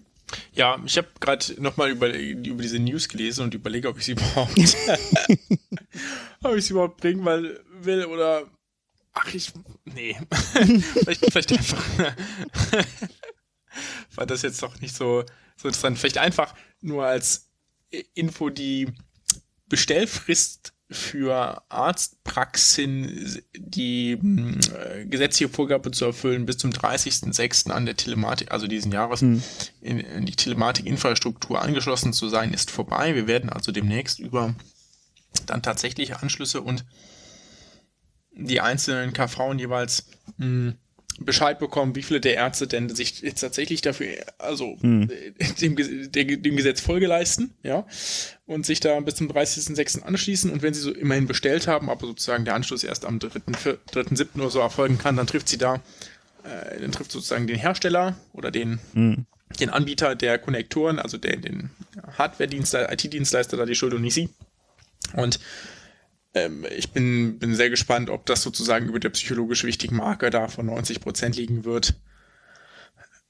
Ja, ich habe gerade nochmal über, über diese News gelesen und überlege, ob ich sie überhaupt, ob ich sie überhaupt bringen weil, will oder ach ich, nee, vielleicht, vielleicht einfach war das jetzt doch nicht so, so interessant. Vielleicht einfach nur als Info die Bestellfrist für Arztpraxen die äh, gesetzliche Vorgabe zu erfüllen, bis zum 30.06. an der Telematik, also diesen Jahres, mhm. in, in, die Telematikinfrastruktur angeschlossen zu sein, ist vorbei. Wir werden also demnächst über dann tatsächliche Anschlüsse und die einzelnen KV jeweils mh, Bescheid bekommen, wie viele der Ärzte denn sich jetzt tatsächlich dafür, also hm. dem, dem, dem, Gesetz Folge leisten, ja, und sich da bis zum 30.06. anschließen. Und wenn sie so immerhin bestellt haben, aber sozusagen der Anschluss erst am 3.7. oder so erfolgen kann, dann trifft sie da, äh, dann trifft sozusagen den Hersteller oder den, hm. den Anbieter der Konnektoren, also der, den Hardware-Dienstleister, IT-Dienstleister da die Schuld und nicht sie. Und ähm, ich bin, bin sehr gespannt, ob das sozusagen über der psychologisch wichtigen Marke da von 90 Prozent liegen wird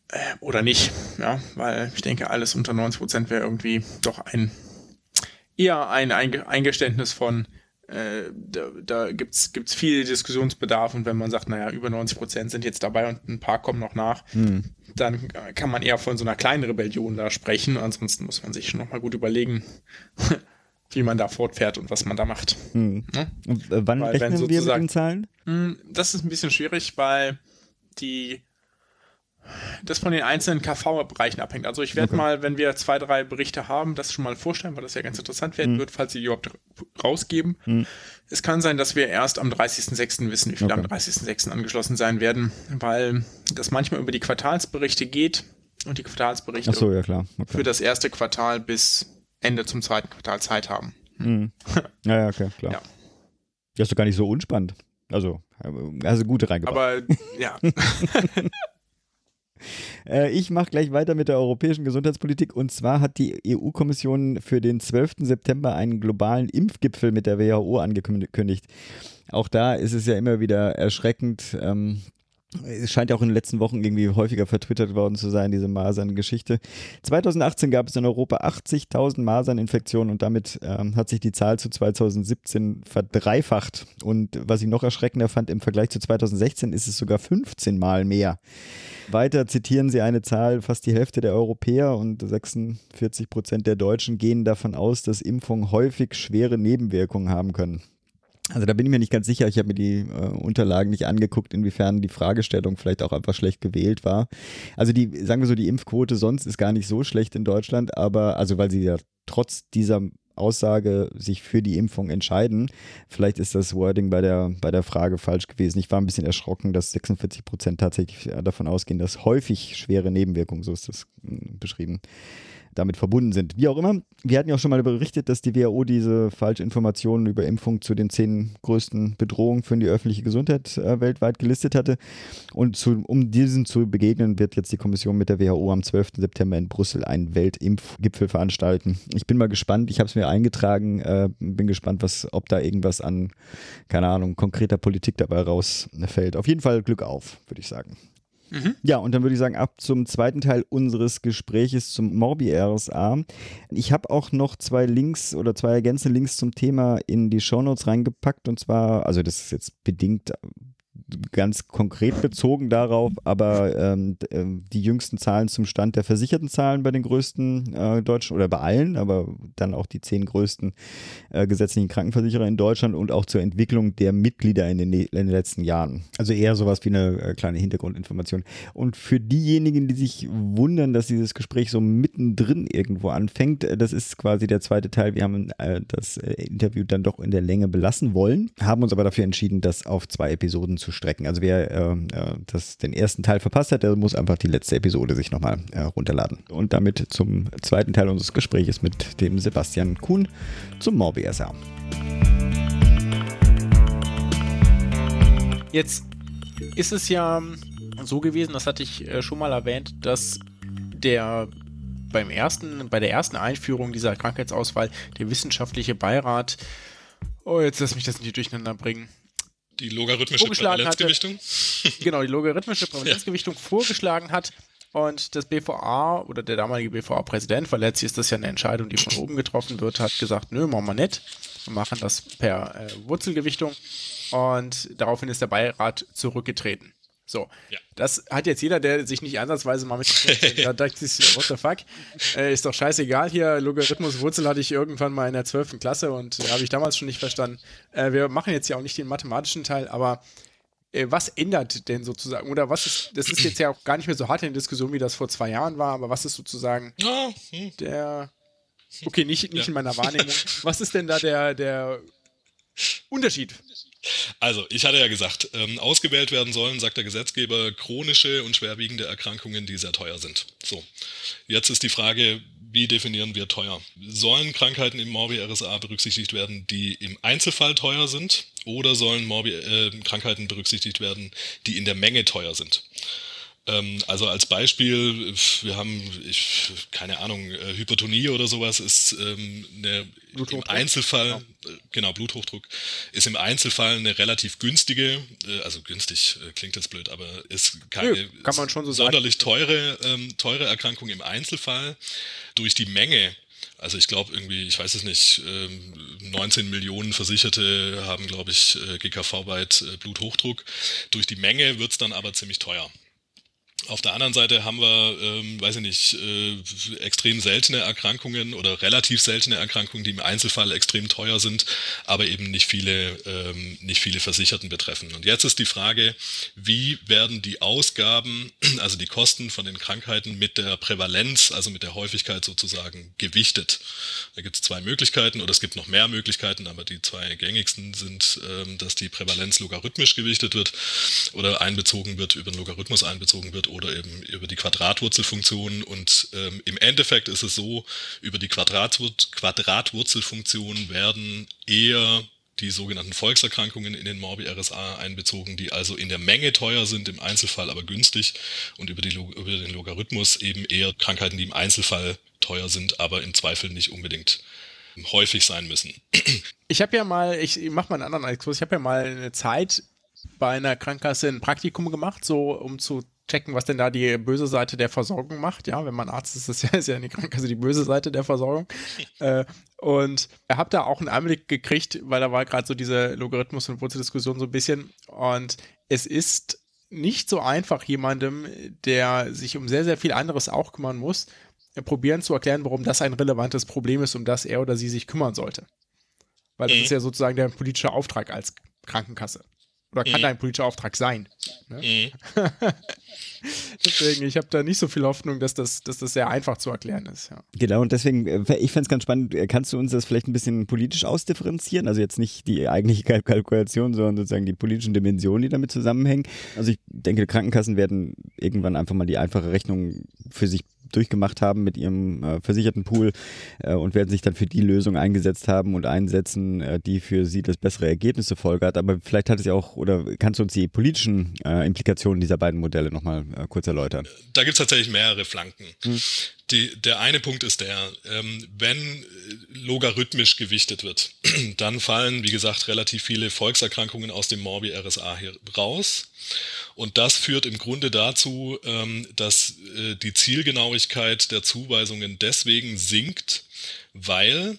äh, oder nicht. Ja, weil ich denke, alles unter 90 Prozent wäre irgendwie doch ein eher ein Eingeständnis von äh, da, da gibt es viel Diskussionsbedarf und wenn man sagt, naja, über 90 Prozent sind jetzt dabei und ein paar kommen noch nach, hm. dann kann man eher von so einer kleinen Rebellion da sprechen. Ansonsten muss man sich schon nochmal gut überlegen, wie man da fortfährt und was man da macht. Hm. Ja? Und, äh, wann weil, rechnen wir mit den Zahlen? Hm, das ist ein bisschen schwierig, weil die das von den einzelnen KV-Bereichen abhängt. Also ich werde okay. mal, wenn wir zwei, drei Berichte haben, das schon mal vorstellen, weil das ja ganz interessant werden hm. wird, falls sie die überhaupt rausgeben. Hm. Es kann sein, dass wir erst am 30.06. wissen, wie viele okay. am 30.06. angeschlossen sein werden, weil das manchmal über die Quartalsberichte geht und die Quartalsberichte so, ja, okay. für das erste Quartal bis Ende zum zweiten Quartal Zeit haben. Mhm. Ja, ja, okay, klar. Ja. Das ist doch gar nicht so unspannend. Also, also gute reingebracht. Aber, ja. Äh, ich mache gleich weiter mit der europäischen Gesundheitspolitik. Und zwar hat die EU-Kommission für den 12. September einen globalen Impfgipfel mit der WHO angekündigt. Auch da ist es ja immer wieder erschreckend, ähm, es scheint ja auch in den letzten Wochen irgendwie häufiger vertwittert worden zu sein, diese Masern-Geschichte. 2018 gab es in Europa 80.000 Maserninfektionen und damit ähm, hat sich die Zahl zu 2017 verdreifacht. Und was ich noch erschreckender fand, im Vergleich zu 2016 ist es sogar 15 Mal mehr. Weiter zitieren sie eine Zahl, fast die Hälfte der Europäer und 46 Prozent der Deutschen gehen davon aus, dass Impfungen häufig schwere Nebenwirkungen haben können. Also da bin ich mir nicht ganz sicher. Ich habe mir die äh, Unterlagen nicht angeguckt, inwiefern die Fragestellung vielleicht auch einfach schlecht gewählt war. Also die, sagen wir so, die Impfquote sonst ist gar nicht so schlecht in Deutschland, aber also weil sie ja trotz dieser Aussage sich für die Impfung entscheiden. Vielleicht ist das Wording bei der, bei der Frage falsch gewesen. Ich war ein bisschen erschrocken, dass 46 Prozent tatsächlich davon ausgehen, dass häufig schwere Nebenwirkungen, so ist das hm, beschrieben, damit verbunden sind. Wie auch immer, wir hatten ja auch schon mal berichtet, dass die WHO diese Falschinformationen über Impfung zu den zehn größten Bedrohungen für die öffentliche Gesundheit äh, weltweit gelistet hatte. Und zu, um diesen zu begegnen, wird jetzt die Kommission mit der WHO am 12. September in Brüssel einen Weltimpfgipfel veranstalten. Ich bin mal gespannt, ich habe es mir eingetragen, äh, bin gespannt, was, ob da irgendwas an, keine Ahnung, konkreter Politik dabei rausfällt. Auf jeden Fall Glück auf, würde ich sagen. Mhm. Ja, und dann würde ich sagen, ab zum zweiten Teil unseres Gespräches zum Morbi-RSA. Ich habe auch noch zwei Links oder zwei ergänzende Links zum Thema in die Shownotes reingepackt. Und zwar, also das ist jetzt bedingt ganz konkret bezogen darauf, aber ähm, ähm, die jüngsten Zahlen zum Stand der versicherten Zahlen bei den größten äh, deutschen oder bei allen, aber dann auch die zehn größten äh, gesetzlichen Krankenversicherer in Deutschland und auch zur Entwicklung der Mitglieder in den, in den letzten Jahren. Also eher sowas wie eine äh, kleine Hintergrundinformation. Und für diejenigen, die sich wundern, dass dieses Gespräch so mittendrin irgendwo anfängt, äh, das ist quasi der zweite Teil. Wir haben äh, das äh, Interview dann doch in der Länge belassen wollen, haben uns aber dafür entschieden, das auf zwei Episoden zu strecken. Also wer äh, äh, das, den ersten Teil verpasst hat, der muss einfach die letzte Episode sich nochmal äh, runterladen. Und damit zum zweiten Teil unseres Gesprächs mit dem Sebastian Kuhn zum MorBSR. Jetzt ist es ja so gewesen, das hatte ich äh, schon mal erwähnt, dass der beim ersten, bei der ersten Einführung dieser Krankheitsauswahl der wissenschaftliche Beirat, oh, jetzt lass mich das nicht durcheinander bringen, die logarithmische Prävalenzgewichtung. Hatte, genau, die logarithmische Prävalenzgewichtung ja. vorgeschlagen hat. Und das BVA oder der damalige BVA-Präsident, weil letztlich ist das ja eine Entscheidung, die von oben getroffen wird, hat gesagt, nö, machen wir nicht. Wir machen das per äh, Wurzelgewichtung. Und daraufhin ist der Beirat zurückgetreten. So, ja. das hat jetzt jeder, der sich nicht ansatzweise mal mit da dachte ich, what the fuck, äh, ist doch scheißegal hier, Logarithmus Wurzel hatte ich irgendwann mal in der 12. Klasse und äh, habe ich damals schon nicht verstanden. Äh, wir machen jetzt ja auch nicht den mathematischen Teil, aber äh, was ändert denn sozusagen, oder was ist, das ist jetzt ja auch gar nicht mehr so hart in der Diskussion, wie das vor zwei Jahren war, aber was ist sozusagen oh, hm. der, okay, nicht, nicht ja. in meiner Wahrnehmung, was ist denn da der, der Unterschied also, ich hatte ja gesagt, ähm, ausgewählt werden sollen, sagt der Gesetzgeber, chronische und schwerwiegende Erkrankungen, die sehr teuer sind. So, jetzt ist die Frage, wie definieren wir teuer? Sollen Krankheiten im Morbi-RSA berücksichtigt werden, die im Einzelfall teuer sind, oder sollen Morbi äh, Krankheiten berücksichtigt werden, die in der Menge teuer sind? Ähm, also als Beispiel, wir haben, ich, keine Ahnung, äh, Hypertonie oder sowas ist ähm, eine, im Einzelfall, ja. Äh, genau, Bluthochdruck, ist im Einzelfall eine relativ günstige, äh, also günstig klingt jetzt blöd, aber ist keine Nö, kann man schon so sonderlich sagen. teure, ähm, teure Erkrankung im Einzelfall. Durch die Menge also ich glaube irgendwie, ich weiß es nicht, 19 ähm, Millionen Versicherte haben, glaube ich, GKV-weit Bluthochdruck. Durch die Menge wird es dann aber ziemlich teuer. Auf der anderen Seite haben wir, ähm, weiß ich nicht, äh, extrem seltene Erkrankungen oder relativ seltene Erkrankungen, die im Einzelfall extrem teuer sind, aber eben nicht viele, ähm, nicht viele Versicherten betreffen. Und jetzt ist die Frage, wie werden die Ausgaben, also die Kosten von den Krankheiten mit der Prävalenz, also mit der Häufigkeit sozusagen gewichtet? Da gibt es zwei Möglichkeiten oder es gibt noch mehr Möglichkeiten, aber die zwei gängigsten sind, ähm, dass die Prävalenz logarithmisch gewichtet wird oder einbezogen wird, über den Logarithmus einbezogen wird oder eben über die Quadratwurzelfunktion. Und ähm, im Endeffekt ist es so, über die Quadratwur Quadratwurzelfunktion werden eher die sogenannten Volkserkrankungen in den Morbi-RSA einbezogen, die also in der Menge teuer sind, im Einzelfall aber günstig und über, die, über den Logarithmus eben eher Krankheiten, die im Einzelfall teuer sind, aber im Zweifel nicht unbedingt häufig sein müssen. Ich habe ja mal, ich mache mal einen anderen Exkurs, ich habe ja mal eine Zeit bei einer Krankenkasse ein Praktikum gemacht, so um zu checken, was denn da die böse Seite der Versorgung macht. Ja, wenn man Arzt ist, ist ja, ist ja in die Krankenkasse die böse Seite der Versorgung. äh, und er hat da auch einen Einblick gekriegt, weil da war gerade so diese Logarithmus- und Wurzeldiskussion so ein bisschen. Und es ist nicht so einfach, jemandem, der sich um sehr, sehr viel anderes auch kümmern muss, äh, probieren zu erklären, warum das ein relevantes Problem ist, um das er oder sie sich kümmern sollte. Weil das mhm. ist ja sozusagen der politische Auftrag als Krankenkasse. Oder kann mhm. ein politischer Auftrag sein. Ne? Mhm. deswegen, ich habe da nicht so viel Hoffnung, dass das, dass das sehr einfach zu erklären ist. Ja. Genau, und deswegen, äh, ich fände es ganz spannend, äh, kannst du uns das vielleicht ein bisschen politisch ausdifferenzieren? Also jetzt nicht die eigentliche Kalkulation, sondern sozusagen die politischen Dimensionen, die damit zusammenhängen. Also ich denke, Krankenkassen werden irgendwann einfach mal die einfache Rechnung für sich durchgemacht haben mit ihrem äh, versicherten Pool äh, und werden sich dann für die Lösung eingesetzt haben und einsetzen, äh, die für sie das bessere Ergebnis zur Folge hat. Aber vielleicht hat es ja auch, oder kannst du uns die politischen äh, Implikationen dieser beiden Modelle nochmal äh, kurz erläutern? Da gibt es tatsächlich mehrere Flanken. Hm. Die, der eine Punkt ist der, ähm, wenn äh, logarithmisch gewichtet wird, dann fallen, wie gesagt, relativ viele Volkserkrankungen aus dem Morbi-RSA hier raus. Und das führt im Grunde dazu, ähm, dass äh, die Zielgenauigkeit der Zuweisungen deswegen sinkt, weil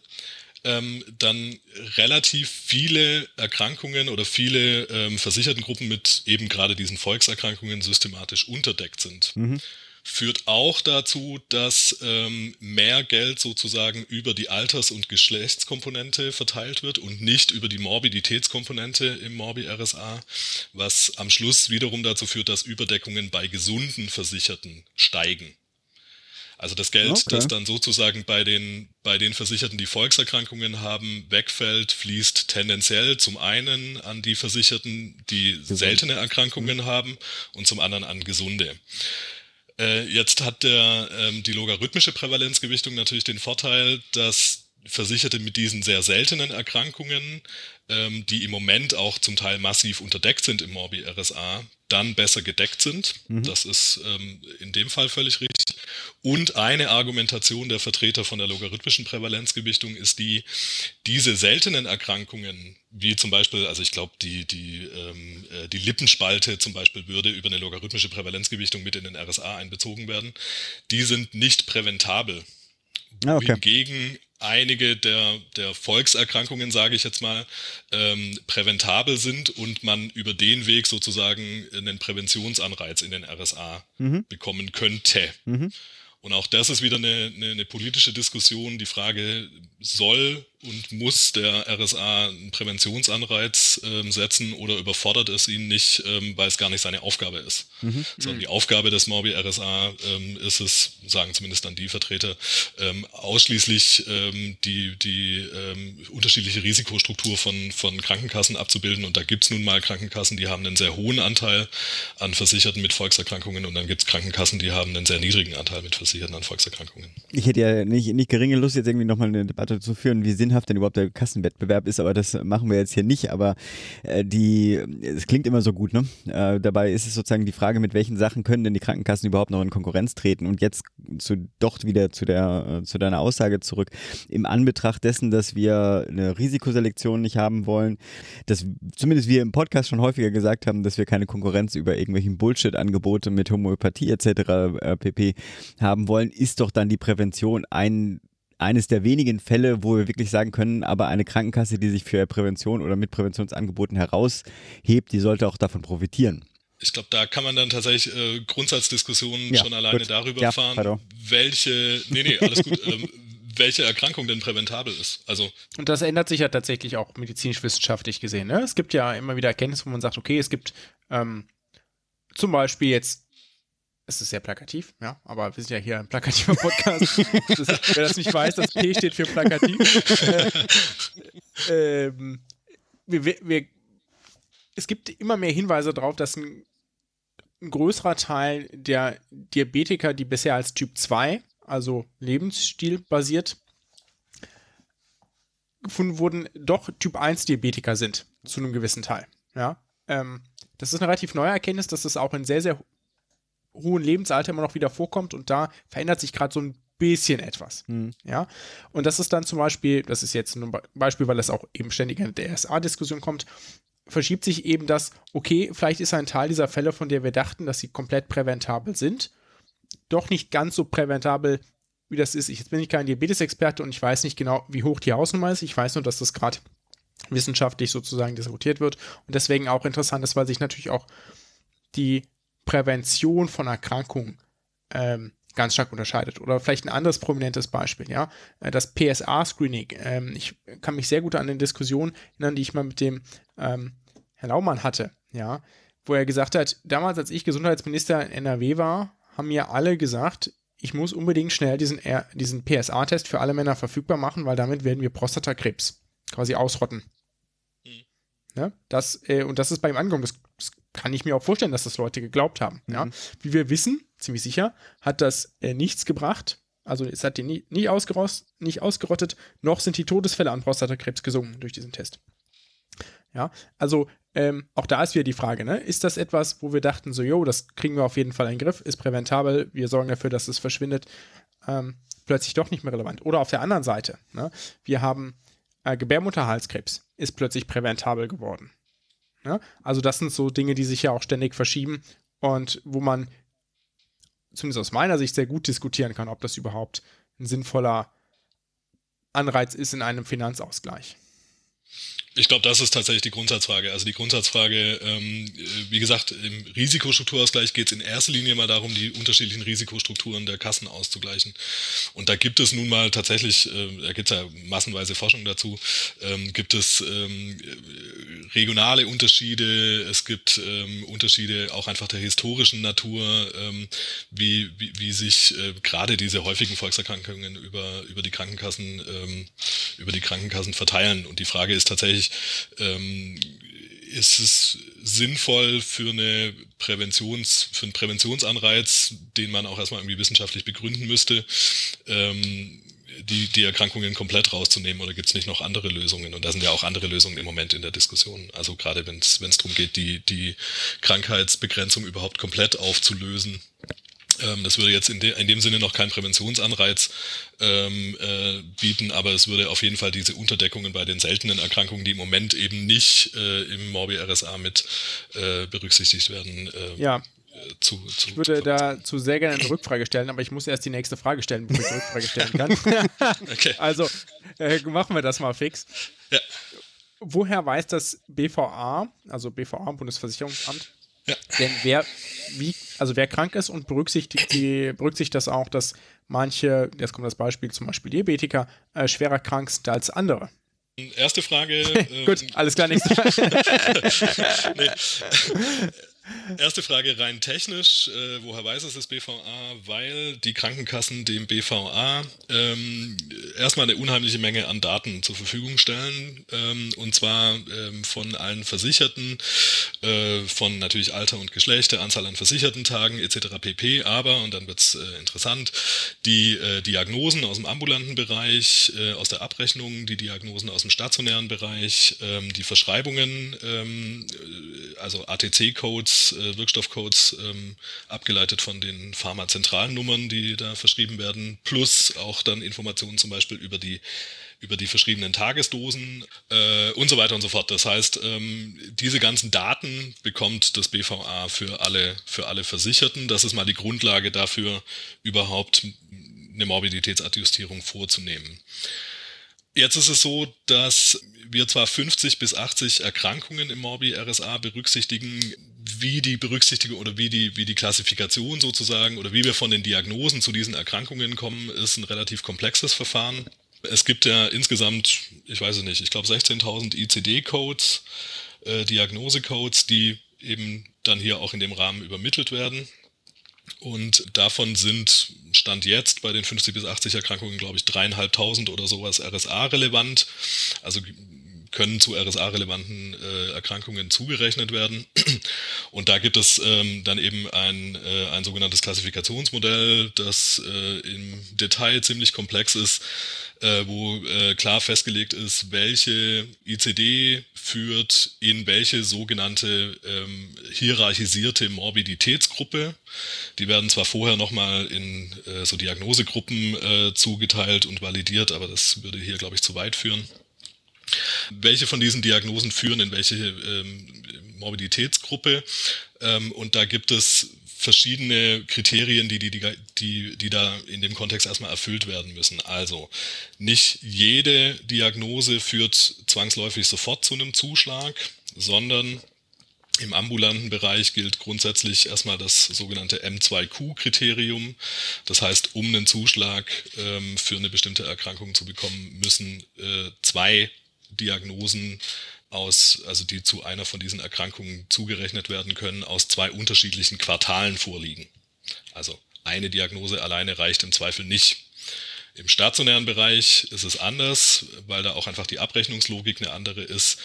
ähm, dann relativ viele Erkrankungen oder viele ähm, Versichertengruppen mit eben gerade diesen Volkserkrankungen systematisch unterdeckt sind. Mhm führt auch dazu, dass ähm, mehr Geld sozusagen über die Alters- und Geschlechtskomponente verteilt wird und nicht über die Morbiditätskomponente im Morbi-RSA, was am Schluss wiederum dazu führt, dass Überdeckungen bei gesunden Versicherten steigen. Also das Geld, okay. das dann sozusagen bei den, bei den Versicherten, die Volkserkrankungen haben, wegfällt, fließt tendenziell zum einen an die Versicherten, die seltene Erkrankungen haben und zum anderen an gesunde. Äh, jetzt hat der, ähm, die logarithmische Prävalenzgewichtung natürlich den Vorteil, dass Versicherte mit diesen sehr seltenen Erkrankungen, ähm, die im Moment auch zum Teil massiv unterdeckt sind im Morbi-RSA, dann besser gedeckt sind. Mhm. Das ist ähm, in dem Fall völlig richtig. Und eine Argumentation der Vertreter von der logarithmischen Prävalenzgewichtung ist die, diese seltenen Erkrankungen, wie zum Beispiel, also ich glaube, die, die, ähm, äh, die Lippenspalte zum Beispiel würde über eine logarithmische Prävalenzgewichtung mit in den RSA einbezogen werden, die sind nicht präventabel. Ah, okay. Hingegen einige der, der Volkserkrankungen, sage ich jetzt mal, ähm, präventabel sind und man über den Weg sozusagen einen Präventionsanreiz in den RSA mhm. bekommen könnte. Mhm. Und auch das ist wieder eine, eine, eine politische Diskussion. Die Frage, soll und muss der RSA einen Präventionsanreiz ähm, setzen oder überfordert es ihn nicht, ähm, weil es gar nicht seine Aufgabe ist. Mhm. Sondern die Aufgabe des Morbi RSA ähm, ist es, sagen zumindest dann die Vertreter, ähm, ausschließlich ähm, die, die ähm, unterschiedliche Risikostruktur von, von Krankenkassen abzubilden. Und da gibt es nun mal Krankenkassen, die haben einen sehr hohen Anteil an Versicherten mit Volkserkrankungen und dann gibt es Krankenkassen, die haben einen sehr niedrigen Anteil mit Versicherten an Volkserkrankungen. Ich hätte ja nicht, nicht geringe Lust, jetzt irgendwie nochmal eine Debatte Zu führen, wie sinnhaft denn überhaupt der Kassenwettbewerb ist, aber das machen wir jetzt hier nicht. Aber äh, die, es klingt immer so gut, ne? Äh, dabei ist es sozusagen die Frage, mit welchen Sachen können denn die Krankenkassen überhaupt noch in Konkurrenz treten? Und jetzt zu, doch wieder zu, der, äh, zu deiner Aussage zurück. Im Anbetracht dessen, dass wir eine Risikoselektion nicht haben wollen, dass zumindest wir im Podcast schon häufiger gesagt haben, dass wir keine Konkurrenz über irgendwelchen Bullshit-Angebote mit Homöopathie etc. Äh, pp. haben wollen, ist doch dann die Prävention ein eines der wenigen Fälle, wo wir wirklich sagen können, aber eine Krankenkasse, die sich für Prävention oder mit Präventionsangeboten heraushebt, die sollte auch davon profitieren. Ich glaube, da kann man dann tatsächlich äh, Grundsatzdiskussionen ja, schon alleine gut. darüber ja, fahren, pardon. welche, nee, nee, alles gut, ähm, welche Erkrankung denn präventabel ist. Also und das ändert sich ja tatsächlich auch medizinisch-wissenschaftlich gesehen. Ne? Es gibt ja immer wieder Erkenntnisse, wo man sagt, okay, es gibt ähm, zum Beispiel jetzt es ist sehr plakativ, ja, aber wir sind ja hier ein plakativer Podcast. das, wer das nicht weiß, das P steht für plakativ. Äh, ähm, wir, wir, es gibt immer mehr Hinweise darauf, dass ein, ein, größerer Teil der Diabetiker, die bisher als Typ 2, also Lebensstil basiert, gefunden wurden, doch Typ 1 Diabetiker sind, zu einem gewissen Teil. Ja, ähm, das ist eine relativ neue Erkenntnis, dass das auch in sehr, sehr hohen Lebensalter immer noch wieder vorkommt und da verändert sich gerade so ein bisschen etwas. Mhm. Ja, und das ist dann zum Beispiel, das ist jetzt ein Beispiel, weil das auch eben ständig in der RSA-Diskussion kommt, verschiebt sich eben das, okay, vielleicht ist ein Teil dieser Fälle, von der wir dachten, dass sie komplett präventabel sind, doch nicht ganz so präventabel, wie das ist. Ich, jetzt bin ich kein Diabetes-Experte und ich weiß nicht genau, wie hoch die Hausnummer ist. Ich weiß nur, dass das gerade wissenschaftlich sozusagen diskutiert wird und deswegen auch interessant ist, weil sich natürlich auch die Prävention von Erkrankungen ähm, ganz stark unterscheidet. Oder vielleicht ein anderes prominentes Beispiel, ja, äh, das PSA-Screening. Ähm, ich kann mich sehr gut an eine Diskussion erinnern, die ich mal mit dem ähm, Herrn Laumann hatte, ja, wo er gesagt hat, damals, als ich Gesundheitsminister in NRW war, haben mir alle gesagt, ich muss unbedingt schnell diesen, diesen PSA-Test für alle Männer verfügbar machen, weil damit werden wir Prostatakrebs quasi ausrotten. Ja, das, äh, und das ist bei ihm angekommen. Das, das, kann ich mir auch vorstellen, dass das Leute geglaubt haben. Mhm. Ja. Wie wir wissen, ziemlich sicher, hat das äh, nichts gebracht. Also es hat den nie, nie, nicht ausgerottet, noch sind die Todesfälle an Prostatakrebs gesungen durch diesen Test. Ja, also ähm, auch da ist wieder die Frage, ne? Ist das etwas, wo wir dachten, so, jo, das kriegen wir auf jeden Fall in den Griff, ist präventabel, wir sorgen dafür, dass es verschwindet, ähm, plötzlich doch nicht mehr relevant. Oder auf der anderen Seite, ne? Wir haben äh, Gebärmutterhalskrebs, ist plötzlich präventabel geworden. Ja? Also das sind so Dinge, die sich ja auch ständig verschieben und wo man zumindest aus meiner Sicht sehr gut diskutieren kann, ob das überhaupt ein sinnvoller Anreiz ist in einem Finanzausgleich. Ich glaube, das ist tatsächlich die Grundsatzfrage. Also die Grundsatzfrage, ähm, wie gesagt, im Risikostrukturausgleich geht es in erster Linie mal darum, die unterschiedlichen Risikostrukturen der Kassen auszugleichen. Und da gibt es nun mal tatsächlich, äh, da gibt es ja massenweise Forschung dazu, ähm, gibt es ähm, regionale Unterschiede, es gibt ähm, Unterschiede auch einfach der historischen Natur, ähm, wie, wie, wie sich äh, gerade diese häufigen Volkserkrankungen über, über die Krankenkassen, ähm, über die Krankenkassen verteilen. Und die Frage ist tatsächlich, ähm, ist es sinnvoll für eine Präventions, für einen Präventionsanreiz, den man auch erstmal irgendwie wissenschaftlich begründen müsste, ähm, die, die Erkrankungen komplett rauszunehmen oder gibt es nicht noch andere Lösungen? Und da sind ja auch andere Lösungen im Moment in der Diskussion. Also gerade wenn es darum geht, die, die Krankheitsbegrenzung überhaupt komplett aufzulösen, ähm, das würde jetzt in, de, in, dem Sinne noch keinen Präventionsanreiz ähm, äh, bieten, aber es würde auf jeden Fall diese Unterdeckungen bei den seltenen Erkrankungen, die im Moment eben nicht äh, im Morbi-RSA mit äh, berücksichtigt werden, äh, ja. Zu, zu, ich würde dazu sehr gerne eine Rückfrage stellen, aber ich muss erst die nächste Frage stellen, bevor ich die Rückfrage stellen kann. okay. Also äh, machen wir das mal fix. Ja. Woher weiß das BVA, also BVA, Bundesversicherungsamt, ja. Denn wer, wie, also wer krank ist und berücksichtigt, die, berücksichtigt das auch, dass manche, jetzt kommt das Beispiel zum Beispiel Diabetiker, äh, schwerer krank sind als andere. Erste Frage. Gut, ähm, alles klar, nächste Frage. nee. Erste Frage rein technisch. Äh, woher weiß es das BVA? Weil die Krankenkassen dem BVA ähm, erstmal eine unheimliche Menge an Daten zur Verfügung stellen. Ähm, und zwar ähm, von allen Versicherten, äh, von natürlich Alter und Geschlecht, der Anzahl an versicherten Tagen etc. pp. Aber, und dann wird es äh, interessant, die äh, Diagnosen aus dem ambulanten Bereich, äh, aus der Abrechnung, die Diagnosen aus dem stationären Bereich, ähm, die Verschreibungen, ähm, äh, also ATC-Codes, äh, Wirkstoffcodes ähm, abgeleitet von den Pharmazentralnummern, die da verschrieben werden, plus auch dann Informationen zum Beispiel über die über die verschriebenen Tagesdosen äh, und so weiter und so fort. Das heißt, ähm, diese ganzen Daten bekommt das BVA für alle, für alle Versicherten. Das ist mal die Grundlage dafür, überhaupt eine Morbiditätsadjustierung vorzunehmen. Jetzt ist es so, dass wir zwar 50 bis 80 Erkrankungen im Morbi-RSA berücksichtigen, wie die Berücksichtigung oder wie die, wie die Klassifikation sozusagen oder wie wir von den Diagnosen zu diesen Erkrankungen kommen, ist ein relativ komplexes Verfahren. Es gibt ja insgesamt, ich weiß es nicht, ich glaube 16.000 ICD-Codes, äh, Diagnosecodes, die eben dann hier auch in dem Rahmen übermittelt werden. Und davon sind Stand jetzt bei den 50 bis 80 Erkrankungen, glaube ich, dreieinhalbtausend oder sowas RSA relevant. Also können zu RSA-relevanten äh, Erkrankungen zugerechnet werden. Und da gibt es ähm, dann eben ein, äh, ein sogenanntes Klassifikationsmodell, das äh, im Detail ziemlich komplex ist, äh, wo äh, klar festgelegt ist, welche ICD führt in welche sogenannte ähm, hierarchisierte Morbiditätsgruppe. Die werden zwar vorher nochmal in äh, so Diagnosegruppen äh, zugeteilt und validiert, aber das würde hier, glaube ich, zu weit führen. Welche von diesen Diagnosen führen in welche ähm, Morbiditätsgruppe? Ähm, und da gibt es verschiedene Kriterien, die, die, die, die da in dem Kontext erstmal erfüllt werden müssen. Also nicht jede Diagnose führt zwangsläufig sofort zu einem Zuschlag, sondern im ambulanten Bereich gilt grundsätzlich erstmal das sogenannte M2Q-Kriterium. Das heißt, um einen Zuschlag ähm, für eine bestimmte Erkrankung zu bekommen, müssen äh, zwei Diagnosen aus, also die zu einer von diesen Erkrankungen zugerechnet werden können, aus zwei unterschiedlichen Quartalen vorliegen. Also eine Diagnose alleine reicht im Zweifel nicht. Im stationären Bereich ist es anders, weil da auch einfach die Abrechnungslogik eine andere ist.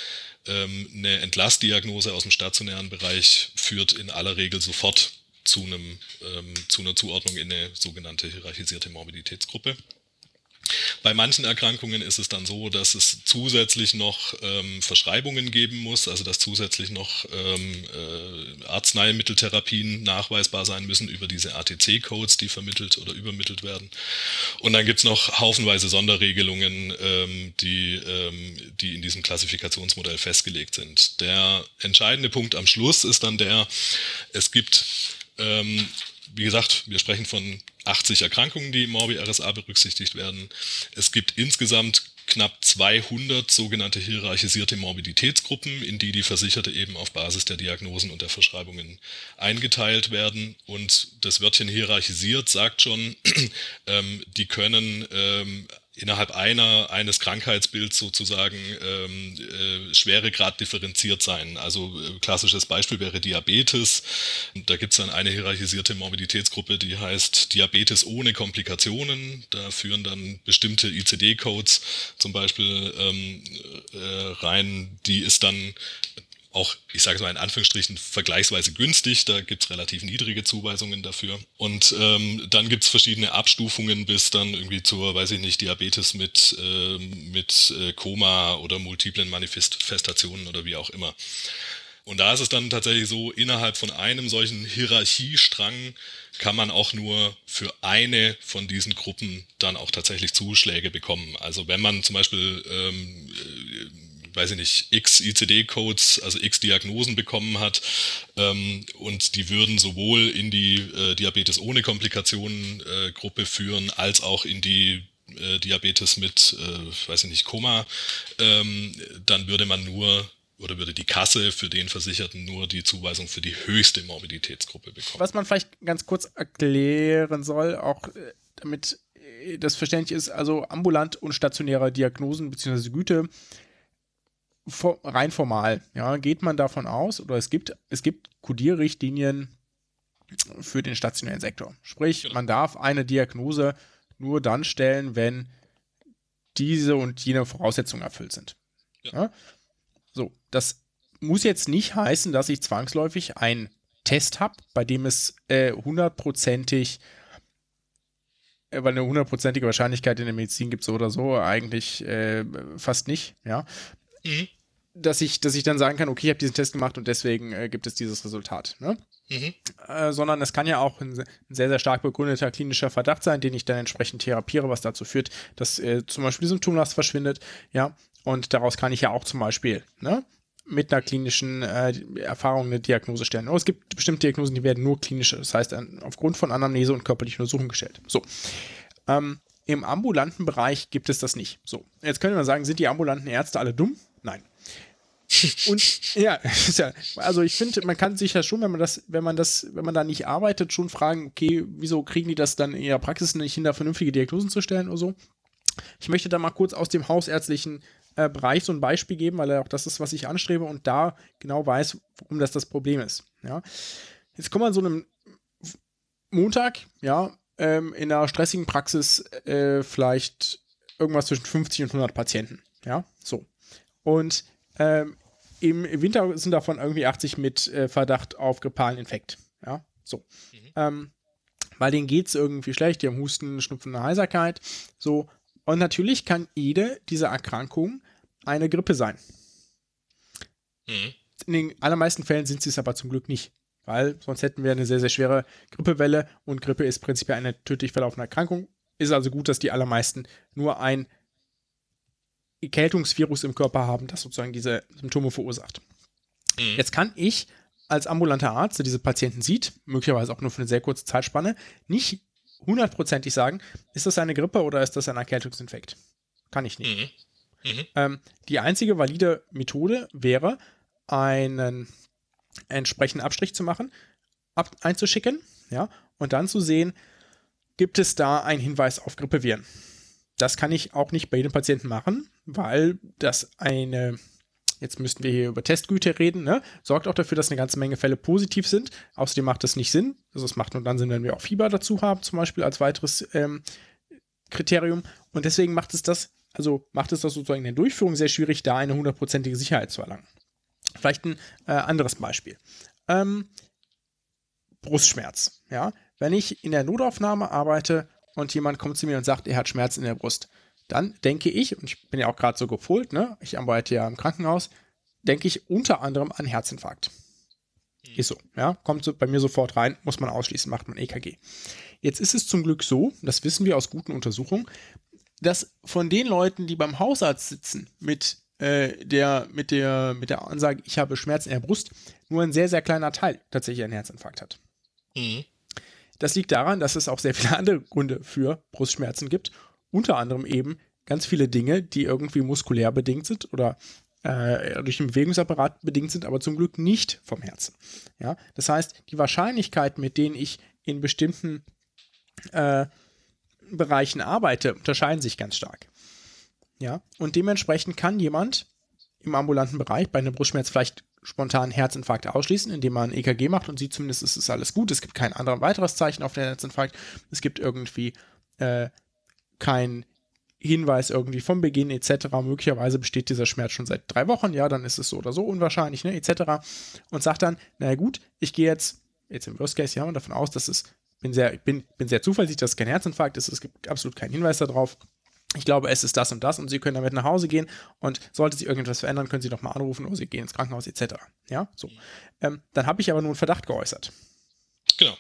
Ähm, eine Entlastdiagnose aus dem stationären Bereich führt in aller Regel sofort zu, einem, ähm, zu einer Zuordnung in eine sogenannte hierarchisierte Morbiditätsgruppe. Bei manchen Erkrankungen ist es dann so, dass es zusätzlich noch ähm, Verschreibungen geben muss, also dass zusätzlich noch ähm, äh, Arzneimitteltherapien nachweisbar sein müssen über diese ATC-Codes, die vermittelt oder übermittelt werden. Und dann gibt es noch haufenweise Sonderregelungen, ähm, die, ähm, die in diesem Klassifikationsmodell festgelegt sind. Der entscheidende Punkt am Schluss ist dann der, es gibt ähm, wie gesagt, wir sprechen von 80 Erkrankungen, die im Morbi-RSA berücksichtigt werden. Es gibt insgesamt knapp 200 sogenannte hierarchisierte Morbiditätsgruppen, in die die Versicherte eben auf Basis der Diagnosen und der Verschreibungen eingeteilt werden. Und das Wörtchen hierarchisiert sagt schon, ähm, die können ähm, innerhalb einer eines Krankheitsbilds sozusagen ähm, äh, Schweregrad differenziert sein. Also äh, klassisches Beispiel wäre Diabetes. Da gibt es dann eine hierarchisierte Morbiditätsgruppe, die heißt Diabetes ohne Komplikationen. Da führen dann bestimmte ICD-Codes zum Beispiel ähm, äh, rein. Die ist dann auch, ich sage es mal in Anführungsstrichen, vergleichsweise günstig. Da gibt es relativ niedrige Zuweisungen dafür. Und ähm, dann gibt es verschiedene Abstufungen bis dann irgendwie zur, weiß ich nicht, Diabetes mit, äh, mit äh, Koma oder multiplen Manifestationen oder wie auch immer. Und da ist es dann tatsächlich so, innerhalb von einem solchen Hierarchiestrang kann man auch nur für eine von diesen Gruppen dann auch tatsächlich Zuschläge bekommen. Also wenn man zum Beispiel ähm, weiß ich nicht, x ICD-Codes, also x Diagnosen bekommen hat. Ähm, und die würden sowohl in die äh, Diabetes ohne Komplikationen äh, Gruppe führen, als auch in die äh, Diabetes mit, äh, weiß ich nicht, Koma. Ähm, dann würde man nur oder würde die Kasse für den Versicherten nur die Zuweisung für die höchste Morbiditätsgruppe bekommen. Was man vielleicht ganz kurz erklären soll, auch äh, damit äh, das verständlich ist, also ambulant und stationäre Diagnosen bzw. Güte rein formal, ja, geht man davon aus, oder es gibt, es gibt Kodierrichtlinien für den stationären Sektor. Sprich, genau. man darf eine Diagnose nur dann stellen, wenn diese und jene Voraussetzungen erfüllt sind. Ja. So, das muss jetzt nicht heißen, dass ich zwangsläufig einen Test habe, bei dem es äh, hundertprozentig, äh, weil eine hundertprozentige Wahrscheinlichkeit in der Medizin gibt es so oder so eigentlich äh, fast nicht, ja. Mhm. Dass ich, dass ich dann sagen kann, okay, ich habe diesen Test gemacht und deswegen äh, gibt es dieses Resultat. Ne? Mhm. Äh, sondern es kann ja auch ein, ein, sehr, sehr stark begründeter klinischer Verdacht sein, den ich dann entsprechend therapiere, was dazu führt, dass äh, zum Beispiel die Symptomlast verschwindet. Ja, und daraus kann ich ja auch zum Beispiel ne, mit einer klinischen äh, Erfahrung eine Diagnose stellen. Aber es gibt bestimmte Diagnosen, die werden nur klinische, das heißt aufgrund von Anamnese und körperlichen Untersuchungen gestellt. So. Ähm, Im ambulanten Bereich gibt es das nicht. So, jetzt können wir sagen, sind die ambulanten Ärzte alle dumm? Nein. Und ja, also ich finde, man kann sich ja schon, wenn man das, wenn man das, wenn man da nicht arbeitet, schon fragen, okay, wieso kriegen die das dann in ihrer Praxis nicht hin, da vernünftige Diagnosen zu stellen oder so? Ich möchte da mal kurz aus dem hausärztlichen äh, Bereich so ein Beispiel geben, weil auch das ist, was ich anstrebe und da genau weiß, warum das das Problem ist. Ja. Jetzt kommt man so einem Montag, ja, ähm, in einer stressigen Praxis äh, vielleicht irgendwas zwischen 50 und 100 Patienten. Ja. Und ähm, im Winter sind davon irgendwie 80 mit äh, Verdacht auf grippalen Infekt. Ja, so. Mhm. Ähm, weil denen geht es irgendwie schlecht, die haben Husten, Schnupfen Heiserkeit. So. Und natürlich kann jede dieser Erkrankungen eine Grippe sein. Mhm. In den allermeisten Fällen sind sie es aber zum Glück nicht. Weil sonst hätten wir eine sehr, sehr schwere Grippewelle und Grippe ist prinzipiell eine tödlich verlaufende Erkrankung. Ist also gut, dass die allermeisten nur ein Erkältungsvirus im Körper haben, das sozusagen diese Symptome verursacht. Mhm. Jetzt kann ich als ambulanter Arzt, der diese Patienten sieht, möglicherweise auch nur für eine sehr kurze Zeitspanne, nicht hundertprozentig sagen, ist das eine Grippe oder ist das ein Erkältungsinfekt? Kann ich nicht. Mhm. Mhm. Ähm, die einzige valide Methode wäre, einen entsprechenden Abstrich zu machen, ab, einzuschicken, ja, und dann zu sehen, gibt es da einen Hinweis auf Grippeviren. Das kann ich auch nicht bei jedem Patienten machen, weil das eine, jetzt müssten wir hier über Testgüte reden, ne? sorgt auch dafür, dass eine ganze Menge Fälle positiv sind. Außerdem macht das nicht Sinn. Also es macht nur dann Sinn, wenn wir auch Fieber dazu haben, zum Beispiel als weiteres ähm, Kriterium. Und deswegen macht es das, also macht es das sozusagen in der Durchführung sehr schwierig, da eine hundertprozentige Sicherheit zu erlangen. Vielleicht ein äh, anderes Beispiel. Ähm, Brustschmerz. Ja, wenn ich in der Notaufnahme arbeite und jemand kommt zu mir und sagt, er hat Schmerzen in der Brust, dann denke ich, und ich bin ja auch gerade so gepolt, ne, ich arbeite ja im Krankenhaus, denke ich unter anderem an Herzinfarkt. Hm. Ist so, ja, kommt so bei mir sofort rein, muss man ausschließen, macht man EKG. Jetzt ist es zum Glück so, das wissen wir aus guten Untersuchungen, dass von den Leuten, die beim Hausarzt sitzen mit äh, der, mit, der, mit der Ansage, ich habe Schmerzen in der Brust, nur ein sehr, sehr kleiner Teil tatsächlich einen Herzinfarkt hat. Mhm. Das liegt daran, dass es auch sehr viele andere Gründe für Brustschmerzen gibt. Unter anderem eben ganz viele Dinge, die irgendwie muskulär bedingt sind oder äh, durch den Bewegungsapparat bedingt sind, aber zum Glück nicht vom Herzen. Ja? Das heißt, die Wahrscheinlichkeit, mit denen ich in bestimmten äh, Bereichen arbeite, unterscheiden sich ganz stark. Ja, und dementsprechend kann jemand im ambulanten Bereich bei einem Brustschmerz vielleicht spontan Herzinfarkt ausschließen, indem man ein EKG macht und sieht zumindest, es ist alles gut. Es gibt kein anderes weiteres Zeichen auf den Herzinfarkt. Es gibt irgendwie äh, kein Hinweis irgendwie vom Beginn etc. Möglicherweise besteht dieser Schmerz schon seit drei Wochen, ja, dann ist es so oder so unwahrscheinlich, ne, etc. Und sagt dann, naja gut, ich gehe jetzt, jetzt im Worst Case, ja, davon aus, dass es, bin sehr, bin, bin sehr zuversichtlich, dass es kein Herzinfarkt ist, es gibt absolut keinen Hinweis darauf ich glaube, es ist das und das und Sie können damit nach Hause gehen und sollte sich irgendetwas verändern, können Sie doch mal anrufen oder Sie gehen ins Krankenhaus etc. Ja, so. Ähm, dann habe ich aber nur einen Verdacht geäußert. Genau.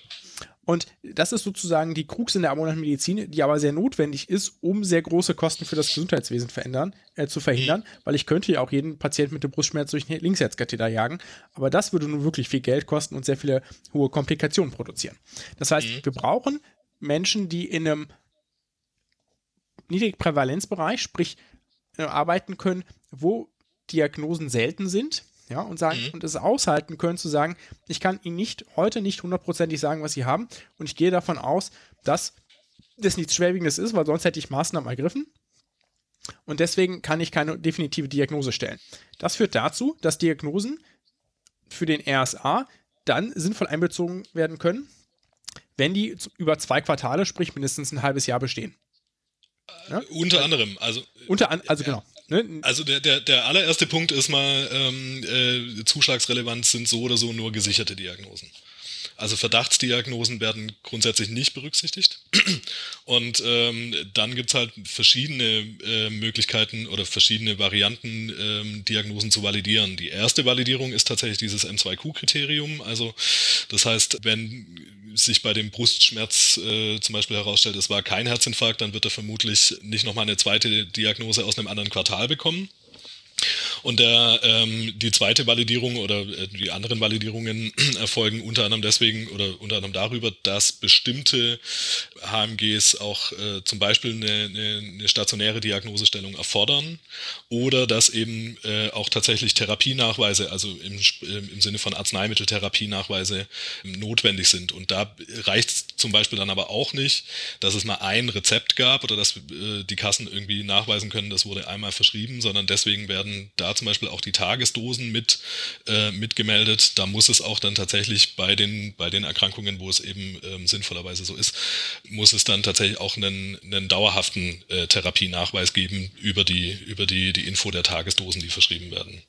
Und das ist sozusagen die Krux in der ambulanten Medizin, die aber sehr notwendig ist, um sehr große Kosten für das Gesundheitswesen verändern, äh, zu verhindern, mhm. weil ich könnte ja auch jeden Patienten mit dem Brustschmerz durch einen Linksherzkatheter jagen, aber das würde nun wirklich viel Geld kosten und sehr viele hohe Komplikationen produzieren. Das heißt, mhm. wir brauchen Menschen, die in einem Niedrigprävalenzbereich, sprich äh, arbeiten können, wo Diagnosen selten sind, ja, und sagen mhm. und es aushalten können zu sagen, ich kann Ihnen nicht heute nicht hundertprozentig sagen, was Sie haben und ich gehe davon aus, dass das nichts Schwerwiegendes ist, weil sonst hätte ich Maßnahmen ergriffen. Und deswegen kann ich keine definitive Diagnose stellen. Das führt dazu, dass Diagnosen für den RSA dann sinnvoll einbezogen werden können, wenn die über zwei Quartale, sprich mindestens ein halbes Jahr bestehen. Ja? Unter anderem, also. Unter an, also genau. Ne? Also der, der, der allererste Punkt ist mal, ähm, äh, Zuschlagsrelevanz sind so oder so nur gesicherte Diagnosen. Also Verdachtsdiagnosen werden grundsätzlich nicht berücksichtigt. Und ähm, dann gibt es halt verschiedene äh, Möglichkeiten oder verschiedene Varianten, ähm, Diagnosen zu validieren. Die erste Validierung ist tatsächlich dieses M2Q-Kriterium. Also das heißt, wenn sich bei dem Brustschmerz äh, zum Beispiel herausstellt, es war kein Herzinfarkt, dann wird er vermutlich nicht nochmal eine zweite Diagnose aus einem anderen Quartal bekommen. Und der, ähm, die zweite Validierung oder äh, die anderen Validierungen erfolgen unter anderem deswegen oder unter anderem darüber, dass bestimmte HMGs auch äh, zum Beispiel eine, eine, eine, stationäre Diagnosestellung erfordern oder dass eben äh, auch tatsächlich Therapienachweise, also im, im Sinne von Arzneimitteltherapienachweise notwendig sind. Und da reicht es zum Beispiel dann aber auch nicht, dass es mal ein Rezept gab oder dass äh, die Kassen irgendwie nachweisen können, das wurde einmal verschrieben, sondern deswegen werden da Zum Beispiel auch die Tagesdosen mit äh, mitgemeldet. Da muss es auch dann tatsächlich bei den bei den Erkrankungen, wo es eben ähm, sinnvollerweise so ist, muss es dann tatsächlich auch einen, einen dauerhaften äh, Therapienachweis geben über die über die die Info der Tagesdosen, die verschrieben werden.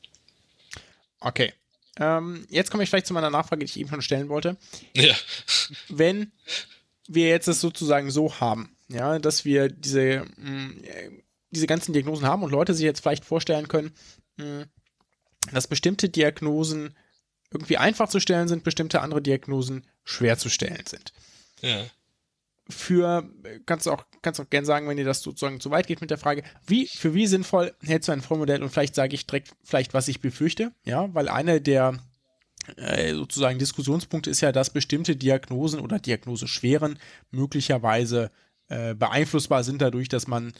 Okay. Ähm, jetzt komme ich vielleicht zu meiner Nachfrage, die ich eben schon stellen wollte. Ja. Wenn wir jetzt es sozusagen so haben, ja, dass wir diese, mh, mm, diese ganzen Diagnosen haben und Leute sich jetzt vielleicht vorstellen können, dass bestimmte Diagnosen irgendwie einfach zu stellen sind, bestimmte andere Diagnosen schwer zu stellen sind. Ja. Für, kannst du auch, kannst auch gerne sagen, wenn dir das sozusagen zu weit geht mit der Frage, wie, für wie sinnvoll hältst du ein Vormodell und vielleicht sage ich direkt vielleicht, was ich befürchte, ja, weil eine der äh, sozusagen Diskussionspunkte ist ja, dass bestimmte Diagnosen oder Diagnoseschweren möglicherweise äh, beeinflussbar sind dadurch, dass man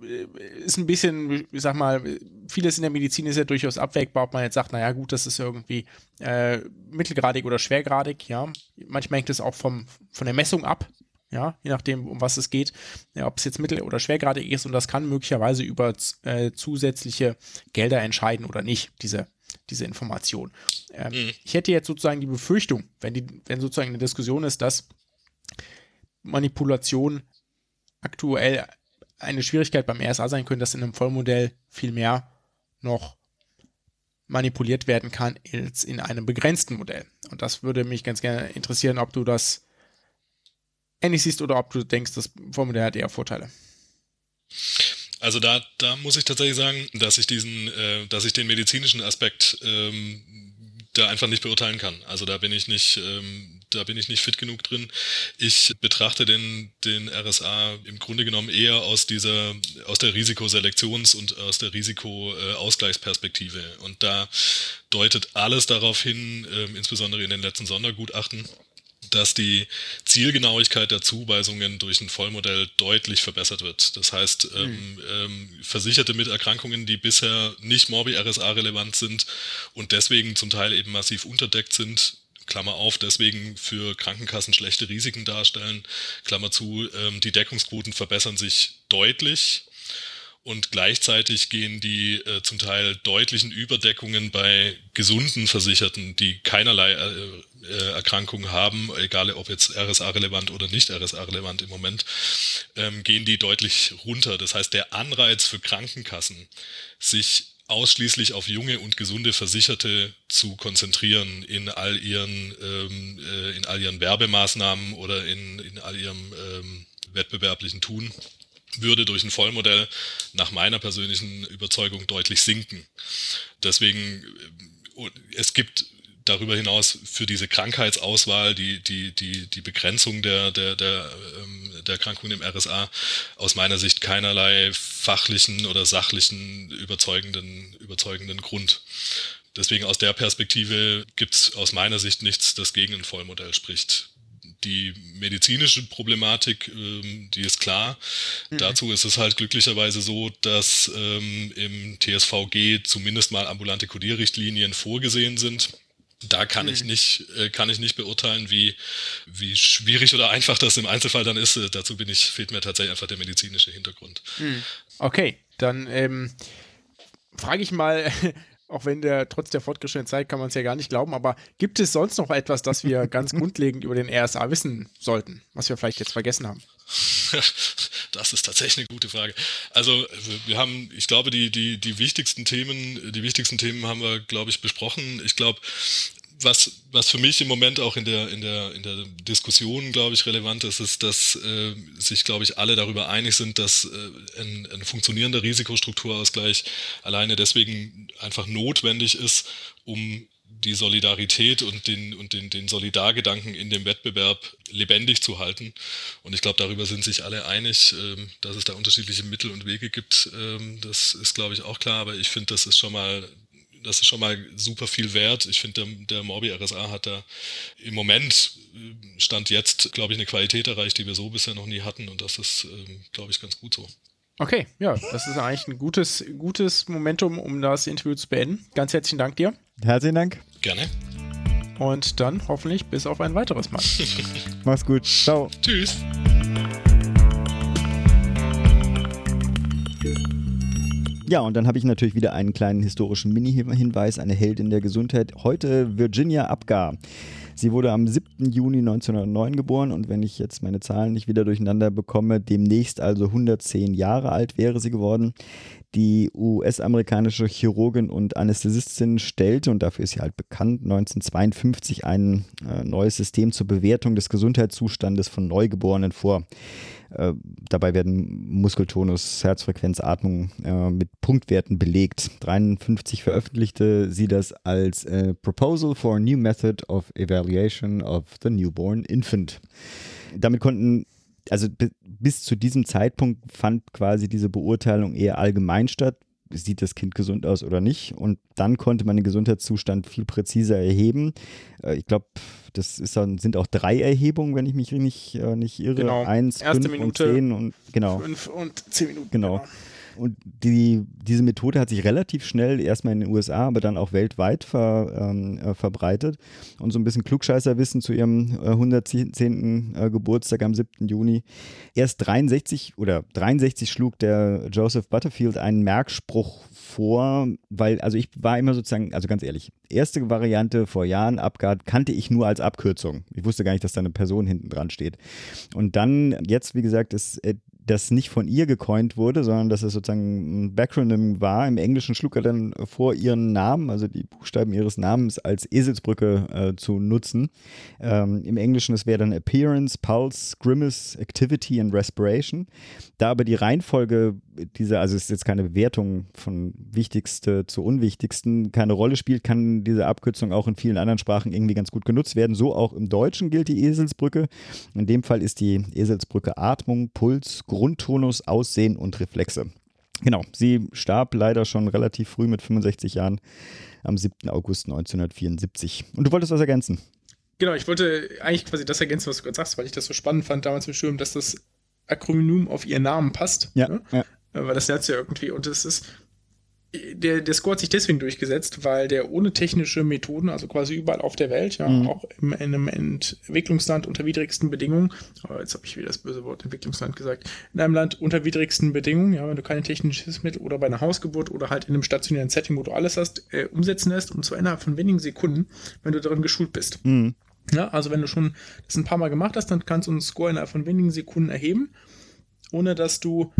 ist ein bisschen, ich sag mal, vieles in der Medizin ist ja durchaus abwägbar, ob man jetzt sagt, naja gut, das ist irgendwie äh, mittelgradig oder schwergradig, ja. Manchmal hängt es auch vom, von der Messung ab, ja, je nachdem, um was es geht, ja, ob es jetzt mittel- oder schwergradig ist und das kann möglicherweise über äh, zusätzliche Gelder entscheiden oder nicht, diese diese Information. Ähm, mhm. Ich hätte jetzt sozusagen die Befürchtung, wenn, die, wenn sozusagen eine Diskussion ist, dass Manipulation aktuell eine Schwierigkeit beim RSA sein könnte, dass in einem Vollmodell viel mehr noch manipuliert werden kann als in einem begrenzten Modell. Und das würde mich ganz gerne interessieren, ob du das ähnlich siehst oder ob du denkst, das Vollmodell hat eher Vorteile. Also da, da muss ich tatsächlich sagen, dass ich diesen, äh, dass ich den medizinischen Aspekt ähm, da einfach nicht beurteilen kann. Also da bin ich nicht, ähm, da bin ich nicht fit genug drin. Ich betrachte den, den RSA im Grunde genommen eher aus dieser, aus der Risikoselektions- und aus der Risikoausgleichsperspektive. Und da deutet alles darauf hin, ähm, insbesondere in den letzten Sondergutachten, dass die Zielgenauigkeit der Zuweisungen durch ein Vollmodell deutlich verbessert wird. Das heißt, mhm. ähm, Versicherte mit Erkrankungen, die bisher nicht Morbi-RSA-relevant sind und deswegen zum Teil eben massiv unterdeckt sind, Klammer auf, deswegen für Krankenkassen schlechte Risiken darstellen, Klammer zu, ähm, die Deckungsquoten verbessern sich deutlich und gleichzeitig gehen die äh, zum Teil deutlichen Überdeckungen bei gesunden Versicherten, die keinerlei äh, äh, Erkrankungen haben, egal ob jetzt RSA-relevant oder nicht RSA-relevant im Moment, ähm, gehen die deutlich runter. Das heißt, der Anreiz für Krankenkassen, sich ausschließlich auf junge und gesunde Versicherte zu konzentrieren in all ihren, ähm, äh, in all ihren Werbemaßnahmen oder in, in all ihrem ähm, wettbewerblichen Tun, würde durch ein Vollmodell nach meiner persönlichen Überzeugung deutlich sinken. Deswegen, äh, es gibt darüber hinaus für diese Krankheitsauswahl, die, die, die, die Begrenzung der, der, der, ähm, der Erkrankung im RSA aus meiner Sicht keinerlei fachlichen oder sachlichen überzeugenden, überzeugenden Grund. Deswegen aus der Perspektive gibt es aus meiner Sicht nichts, das gegen ein Vollmodell spricht die medizinische Problematik, ähm, die ist klar. Mhm. Dazu ist es halt glücklicherweise so, dass ähm, im TSVG zumindest mal ambulante Kodierrichtlinien vorgesehen sind. Da kann mhm. ich nicht, äh, kann ich nicht beurteilen, wie, wie schwierig oder einfach das im Einzelfall dann ist. Äh, dazu bin ich, fehlt mir tatsächlich einfach der medizinische Hintergrund. Mhm. Okay, dann ähm, frage ich mal auch wenn der trotz der fortgeschrittenen Zeit kann man es ja gar nicht glauben, aber gibt es sonst noch etwas, das wir ganz grundlegend über den RSA wissen sollten, was wir vielleicht jetzt vergessen haben? Das ist tatsächlich eine gute Frage. Also wir haben, ich glaube, die, die, die wichtigsten Themen, die wichtigsten Themen haben wir, glaube ich, besprochen. Ich glaube, was, was für mich im Moment auch in der, in der, in der Diskussion, glaube ich, relevant ist, ist, dass äh, sich, glaube ich, alle darüber einig sind, dass äh, ein, ein funktionierender Risikostrukturausgleich alleine deswegen einfach notwendig ist, um die Solidarität und den, und den, den Solidargedanken in dem Wettbewerb lebendig zu halten. Und ich glaube, darüber sind sich alle einig, ähm, dass es da unterschiedliche Mittel und Wege gibt. Ähm, das ist, glaube ich, auch klar. Aber ich finde, das ist schon mal das ist schon mal super viel wert. Ich finde, der, der Morbi RSA hat da im Moment, äh, Stand jetzt, glaube ich, eine Qualität erreicht, die wir so bisher noch nie hatten. Und das ist, ähm, glaube ich, ganz gut so. Okay, ja, das ist eigentlich ein gutes, gutes Momentum, um das Interview zu beenden. Ganz herzlichen Dank dir. Herzlichen Dank. Gerne. Und dann hoffentlich bis auf ein weiteres Mal. Mach's gut. Ciao. Tschüss. Ja, und dann habe ich natürlich wieder einen kleinen historischen Mini-Hinweis, eine Heldin der Gesundheit. Heute Virginia Abgar. Sie wurde am 7. Juni 1909 geboren und wenn ich jetzt meine Zahlen nicht wieder durcheinander bekomme, demnächst also 110 Jahre alt wäre sie geworden. Die US-amerikanische Chirurgin und Anästhesistin stellte, und dafür ist sie halt bekannt, 1952 ein äh, neues System zur Bewertung des Gesundheitszustandes von Neugeborenen vor. Äh, dabei werden Muskeltonus, Herzfrequenz, Atmung äh, mit Punktwerten belegt. 53 veröffentlichte sie das als äh, Proposal for a New Method of Evaluation of the Newborn Infant. Damit konnten also bis zu diesem Zeitpunkt fand quasi diese Beurteilung eher allgemein statt. Sieht das Kind gesund aus oder nicht? Und dann konnte man den Gesundheitszustand viel präziser erheben. Äh, ich glaube, das ist dann, sind auch drei Erhebungen, wenn ich mich nicht, äh, nicht irre. Genau. Eins, Erste fünf Minute, und zehn und genau. Fünf und zehn Minuten. Genau. Und die, diese Methode hat sich relativ schnell erstmal in den USA, aber dann auch weltweit ver, ähm, äh, verbreitet. Und so ein bisschen Klugscheißerwissen zu ihrem äh, 110. Äh, Geburtstag am 7. Juni. Erst 63 oder 63 schlug der Joseph Butterfield einen Merkspruch vor, weil, also ich war immer sozusagen, also ganz ehrlich, erste Variante vor Jahren, Abgard, kannte ich nur als Abkürzung. Ich wusste gar nicht, dass da eine Person hinten dran steht. Und dann, jetzt, wie gesagt, ist äh, das nicht von ihr gecoint wurde, sondern dass es sozusagen ein Backronym war. Im Englischen schlug er dann vor, ihren Namen, also die Buchstaben ihres Namens, als Eselsbrücke äh, zu nutzen. Ähm, Im Englischen, es wäre dann Appearance, Pulse, Grimace, Activity and Respiration. Da aber die Reihenfolge dieser, also es ist jetzt keine Bewertung von wichtigste zu unwichtigsten, keine Rolle spielt, kann diese Abkürzung auch in vielen anderen Sprachen irgendwie ganz gut genutzt werden. So auch im Deutschen gilt die Eselsbrücke. In dem Fall ist die Eselsbrücke Atmung, Puls, Grundtonus, Aussehen und Reflexe. Genau, sie starb leider schon relativ früh mit 65 Jahren am 7. August 1974. Und du wolltest was ergänzen? Genau, ich wollte eigentlich quasi das ergänzen, was du gerade sagst, weil ich das so spannend fand damals im Studium, dass das Akronym auf ihren Namen passt. Ja, ne? ja. Weil das Herz ja irgendwie, und es ist, der, der Score hat sich deswegen durchgesetzt, weil der ohne technische Methoden, also quasi überall auf der Welt, ja, Mhm. auch in einem Entwicklungsland unter widrigsten Bedingungen, aber jetzt habe ich wieder das böse Wort Entwicklungsland gesagt, in einem Land unter widrigsten Bedingungen, ja, wenn du keine technisches Hilfsmittel oder bei einer Hausgeburt oder halt in einem stationären Setting, wo du alles hast, äh, umsetzen lässt und zwar innerhalb von wenigen Sekunden, wenn du darin geschult bist. Mhm. Ja, also wenn du schon das ein paar Mal gemacht hast, dann kannst du einen Score innerhalb von wenigen Sekunden erheben, ohne dass du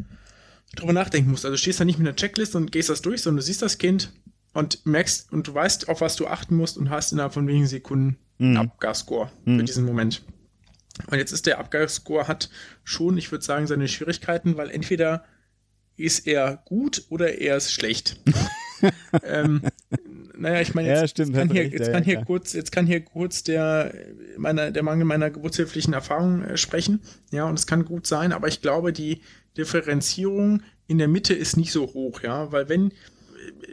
drüber nachdenken musst. Also du stehst da nicht mit einer Checkliste und gehst das durch, sondern du siehst das Kind und merkst und du weißt, auf was du achten musst und hast innerhalb von wenigen Sekunden einen Abgasscore für diesen Moment. Und jetzt ist der Abgasscore hat schon, ich würde sagen, seine Schwierigkeiten, weil entweder ist er gut oder er ist schlecht. ähm, naja, ich meine, jetzt, Ja, stimmt, jetzt kann hier, recht, jetzt kann ja, hier kurz, jetzt kann hier kurz der, meiner, der Mangel meiner geburtshilflichen Erfahrung äh, sprechen. Ja, und es kann gut sein, aber ich glaube, die Differenzierung in der Mitte ist nicht so hoch, ja, weil wenn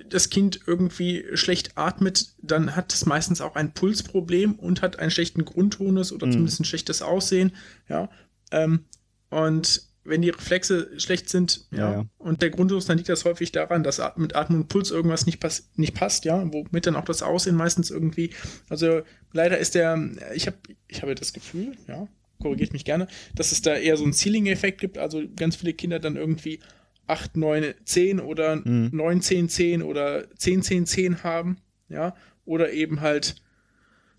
das Kind irgendwie schlecht atmet, dann hat es meistens auch ein Pulsproblem und hat einen schlechten Grundtonus oder zumindest ein schlechtes Aussehen, ja. Ähm, und wenn die Reflexe schlecht sind, ja, Ja, und der Grundtonus, dann liegt das häufig daran, dass mit Atmung und Puls irgendwas nicht, pass nicht passt, ja, womit dann auch das Aussehen meistens irgendwie, also leider ist der, ich habe ich habe das Gefühl, ja, korrigiert mich gerne, dass es da eher so einen Ceiling-Effekt gibt, also ganz viele Kinder dann irgendwie 8, 9, 10 oder 9, 10, 10 oder 10, 10, 10 haben, ja, oder eben halt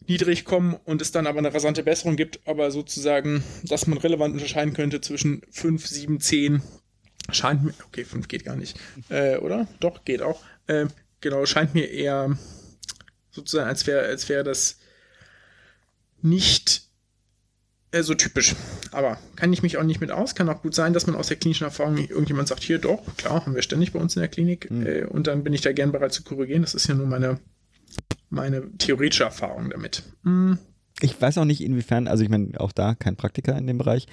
niedrig kommen und es dann aber eine rasante Besserung gibt, aber sozusagen, dass man relevant unterscheiden könnte zwischen 5, 7, 10, scheint mir, okay, 5 geht gar nicht, äh, oder? Doch, geht auch. Äh, genau, scheint mir eher sozusagen, als wäre als wär das nicht äh, so typisch. Aber kann ich mich auch nicht mit aus. Kann auch gut sein, dass man aus der klinischen Erfahrung irgendjemand sagt, hier doch, klar, haben wir ständig bei uns in der Klinik. Äh, und dann bin ich da gern bereit zu korrigieren. Das ist ja nur meine, meine theoretische Erfahrung damit. Hm, Ich weiß auch nicht, inwiefern, also ich meine, auch da kein Praktiker in dem Bereich,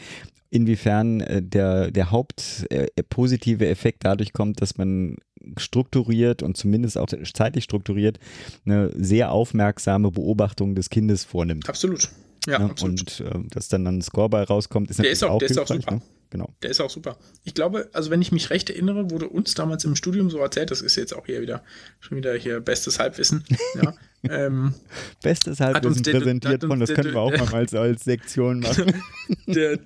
inwiefern äh, der, der hauptpositive äh, positive Effekt dadurch kommt, dass man strukturiert und zumindest auch zeitlich strukturiert eine sehr aufmerksame Beobachtung des Kindes vornimmt. absolut. Ja, Ne? Und äh, dass dann ein Score bei rauskommt, ist Der natürlich ist auch- der ist auch super. Ne? Genau. Der ist auch super. Ich glaube, also wenn ich mich recht erinnere, wurde uns damals im Studium so erzählt, das ist jetzt auch hier wieder schon wieder hier bestes Halbwissen. Ja, ähm, Bestes Halbwissen präsentiert von, das der- können wir auch mal als, als Sektion machen. der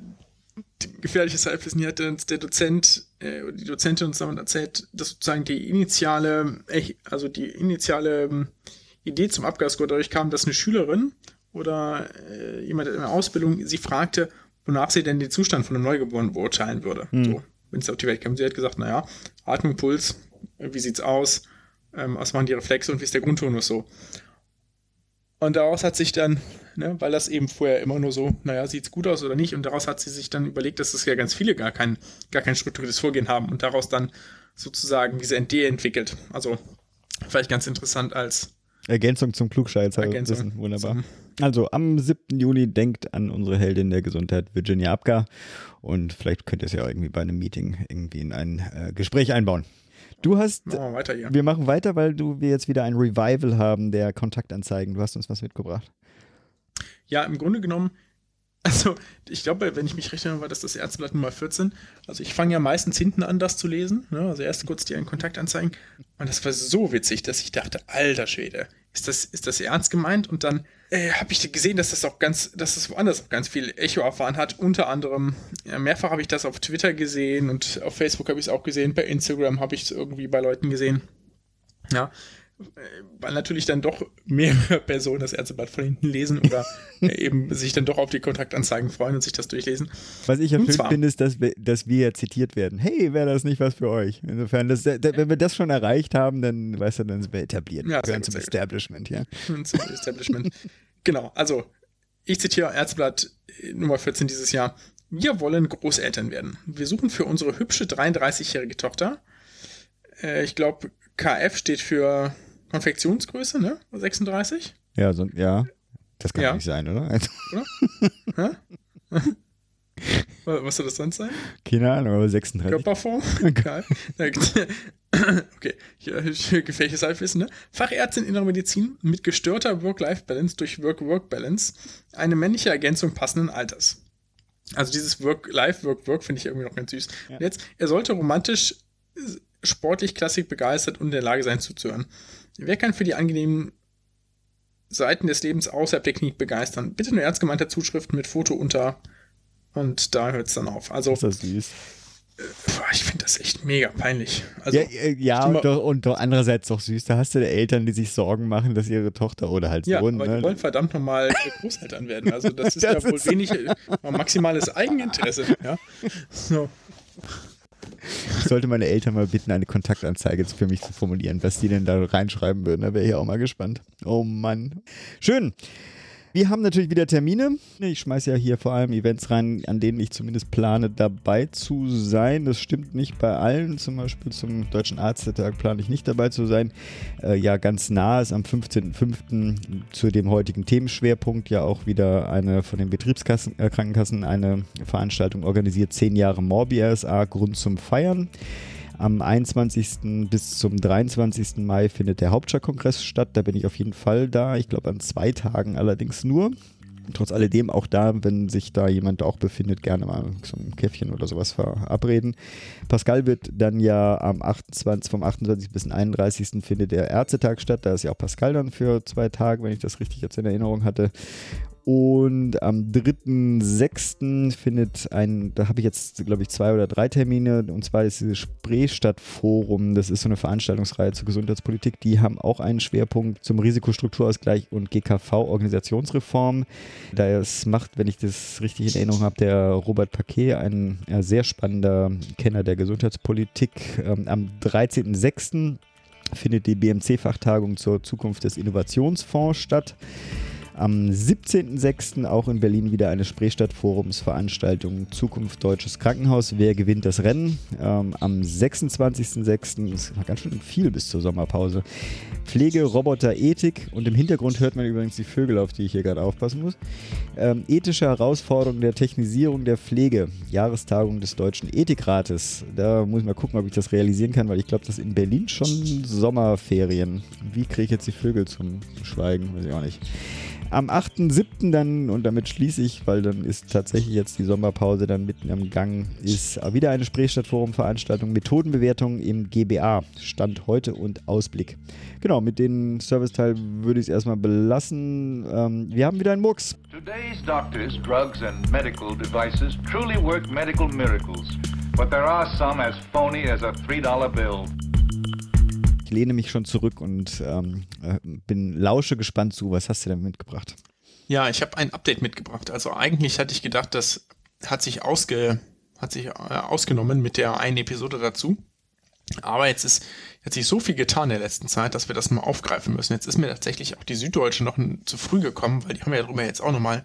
gefährliches Halbwissen hier hat uns der Dozent äh, die Dozentin uns damit erzählt, dass sozusagen die initiale, also die initiale ähm, Idee zum Abgasgurt dadurch kam, dass eine Schülerin oder äh, jemand in der Ausbildung sie fragte, wonach sie denn den Zustand von einem Neugeborenen beurteilen würde. Mhm. So, wenn es auf die Welt kam. Sie hat gesagt, naja, Atmung, Puls, wie sieht's aus, ähm, was machen die Reflexe und wie ist der Grundtonus so. Und daraus hat sich dann, ne, weil das eben vorher immer nur so, naja, sieht's gut aus oder nicht, und daraus hat sie sich dann überlegt, dass es ja ganz viele gar kein, gar kein strukturiertes Vorgehen haben und daraus dann sozusagen diese ND entwickelt. Also vielleicht ganz interessant als Ergänzung zum Klugscheißer. Ergänzung Wissen. Wunderbar. Also am 7. Juli denkt an unsere Heldin der Gesundheit, Virginia Abgar. Und vielleicht könnt ihr es ja irgendwie bei einem Meeting irgendwie in ein äh, Gespräch einbauen. Du hast. Machen wir, weiter hier. wir machen weiter, weil du, wir jetzt wieder ein Revival haben der Kontaktanzeigen. Du hast uns was mitgebracht. Ja, im Grunde genommen also, ich glaube, wenn ich mich recht erinnere, war das das Ärzteblatt Nummer 14. Also, ich fange ja meistens hinten an, das zu lesen. Ne? Also, erst kurz die einen Kontakt anzeigen. Und das war so witzig, dass ich dachte, alter Schwede, ist das, ist das ernst gemeint? Und dann äh, habe ich gesehen, dass das auch ganz, dass das woanders auch ganz viel Echo erfahren hat. Unter anderem, ja, mehrfach habe ich das auf Twitter gesehen und auf Facebook habe ich es auch gesehen. Bei Instagram habe ich es irgendwie bei Leuten gesehen. Ja, weil natürlich dann doch mehrere Personen das Ärzteblatt von hinten lesen oder eben sich dann doch auf die Kontaktanzeigen freuen und sich das durchlesen. Was ich schön finde, ist, dass wir, dass wir zitiert werden. Hey, wäre das nicht was für euch? Insofern, das, da, wenn wir das schon erreicht haben, dann weißt du, dann sind wir etabliert. Ja, wir zum Establishment, ja. Zum Establishment. genau, also ich zitiere Ärzteblatt Nummer 14 dieses Jahr. Wir wollen Großeltern werden. Wir suchen für unsere hübsche 33-jährige Tochter, äh, ich glaube, KF steht für Konfektionsgröße, ne? 36? Ja, so, ja. Das kann ja. nicht sein, oder? oder? Was soll das sonst sein? Keine Ahnung, aber 36. Körperform? Geil. okay, hier, hier gefährliches Halbwissen, ne? Fachärztin innerer Medizin mit gestörter Work-Life-Balance durch Work-Work-Balance. Eine männliche Ergänzung passenden Alters. Also dieses Work-Life, Work-Work finde ich irgendwie noch ganz süß. Ja. Jetzt, er sollte romantisch, sportlich, klassik begeistert und in der Lage sein zuzuhören. Wer kann für die angenehmen Seiten des Lebens außerhalb der Klinik begeistern? Bitte nur ernst gemeinte Zuschriften mit Foto unter und da hört es dann auf. Also, ist das süß. Äh, ich finde das echt mega peinlich. Also, ja, äh, ja und, doch, und doch andererseits doch süß. Da hast du Eltern, die sich Sorgen machen, dass ihre Tochter oder halt ja, Sohn. Aber ne? die wollen verdammt nochmal Großeltern werden. Also das ist das ja wohl wenig äh, maximales Eigeninteresse. Ja? So. Ich sollte meine Eltern mal bitten, eine Kontaktanzeige für mich zu formulieren, was die denn da reinschreiben würden. Da wäre ich auch mal gespannt. Oh Mann. Schön. Wir haben natürlich wieder Termine. Ich schmeiße ja hier vor allem Events rein, an denen ich zumindest plane, dabei zu sein. Das stimmt nicht bei allen. Zum Beispiel zum Deutschen Arztetag plane ich nicht dabei zu sein. Äh, ja, ganz nah ist am 15.05. zu dem heutigen Themenschwerpunkt ja auch wieder eine von den Betriebskrankenkassen äh, eine Veranstaltung organisiert. Zehn Jahre Morbi RSA, Grund zum Feiern. Am 21. bis zum 23. Mai findet der Hauptstadtkongress statt. Da bin ich auf jeden Fall da. Ich glaube an zwei Tagen allerdings nur. Trotz alledem auch da, wenn sich da jemand auch befindet, gerne mal so ein Käffchen oder sowas verabreden. Pascal wird dann ja am 28, vom 28. bis zum 31. findet der Ärztetag statt. Da ist ja auch Pascal dann für zwei Tage, wenn ich das richtig jetzt in Erinnerung hatte. Und am 3.6. findet ein, da habe ich jetzt, glaube ich, zwei oder drei Termine, und zwar ist dieses Spreestadt-Forum. Das ist so eine Veranstaltungsreihe zur Gesundheitspolitik. Die haben auch einen Schwerpunkt zum Risikostrukturausgleich und GKV-Organisationsreform. Das macht, wenn ich das richtig in Erinnerung habe, der Robert Paquet, ein sehr spannender Kenner der Gesundheitspolitik. Ähm, am 13.6. findet die BMC-Fachtagung zur Zukunft des Innovationsfonds statt. Am 17.06. auch in Berlin wieder eine Spreestadt-Forumsveranstaltung Zukunft Deutsches Krankenhaus. Wer gewinnt das Rennen? Ähm, am 26.06. ist ganz schön viel bis zur Sommerpause. Pflege, Roboter, Ethik und im Hintergrund hört man übrigens die Vögel, auf die ich hier gerade aufpassen muss. Ähm, ethische Herausforderungen der Technisierung der Pflege. Jahrestagung des Deutschen Ethikrates. Da muss ich mal gucken, ob ich das realisieren kann, weil ich glaube, das ist in Berlin schon Sommerferien. Wie kriege ich jetzt die Vögel zum Schweigen? Weiß ich auch nicht. Am 8.7. dann, und damit schließe ich, weil dann ist tatsächlich jetzt die Sommerpause dann mitten am Gang, ist wieder eine Spreestadt-Forum-Veranstaltung Methodenbewertung im GBA. Stand heute und Ausblick. Genau, mit dem Serviceteil würde ich es erstmal belassen. Ähm, wir haben wieder einen Mux. Today's doctors, drugs and medical devices truly work medical miracles. but there are some as phony as a $3 bill. Ich lehne mich schon zurück und ähm, äh, bin lausche gespannt zu. Was hast du denn mitgebracht? Ja, ich habe ein Update mitgebracht. Also eigentlich hatte ich gedacht, das hat sich ausge hat sich äh, ausgenommen mit der einen Episode dazu. Aber jetzt ist hat sich so viel getan in der letzten Zeit, dass wir das mal aufgreifen müssen. Jetzt ist mir tatsächlich auch die Süddeutsche noch zu früh gekommen, weil die haben ja darüber jetzt auch nochmal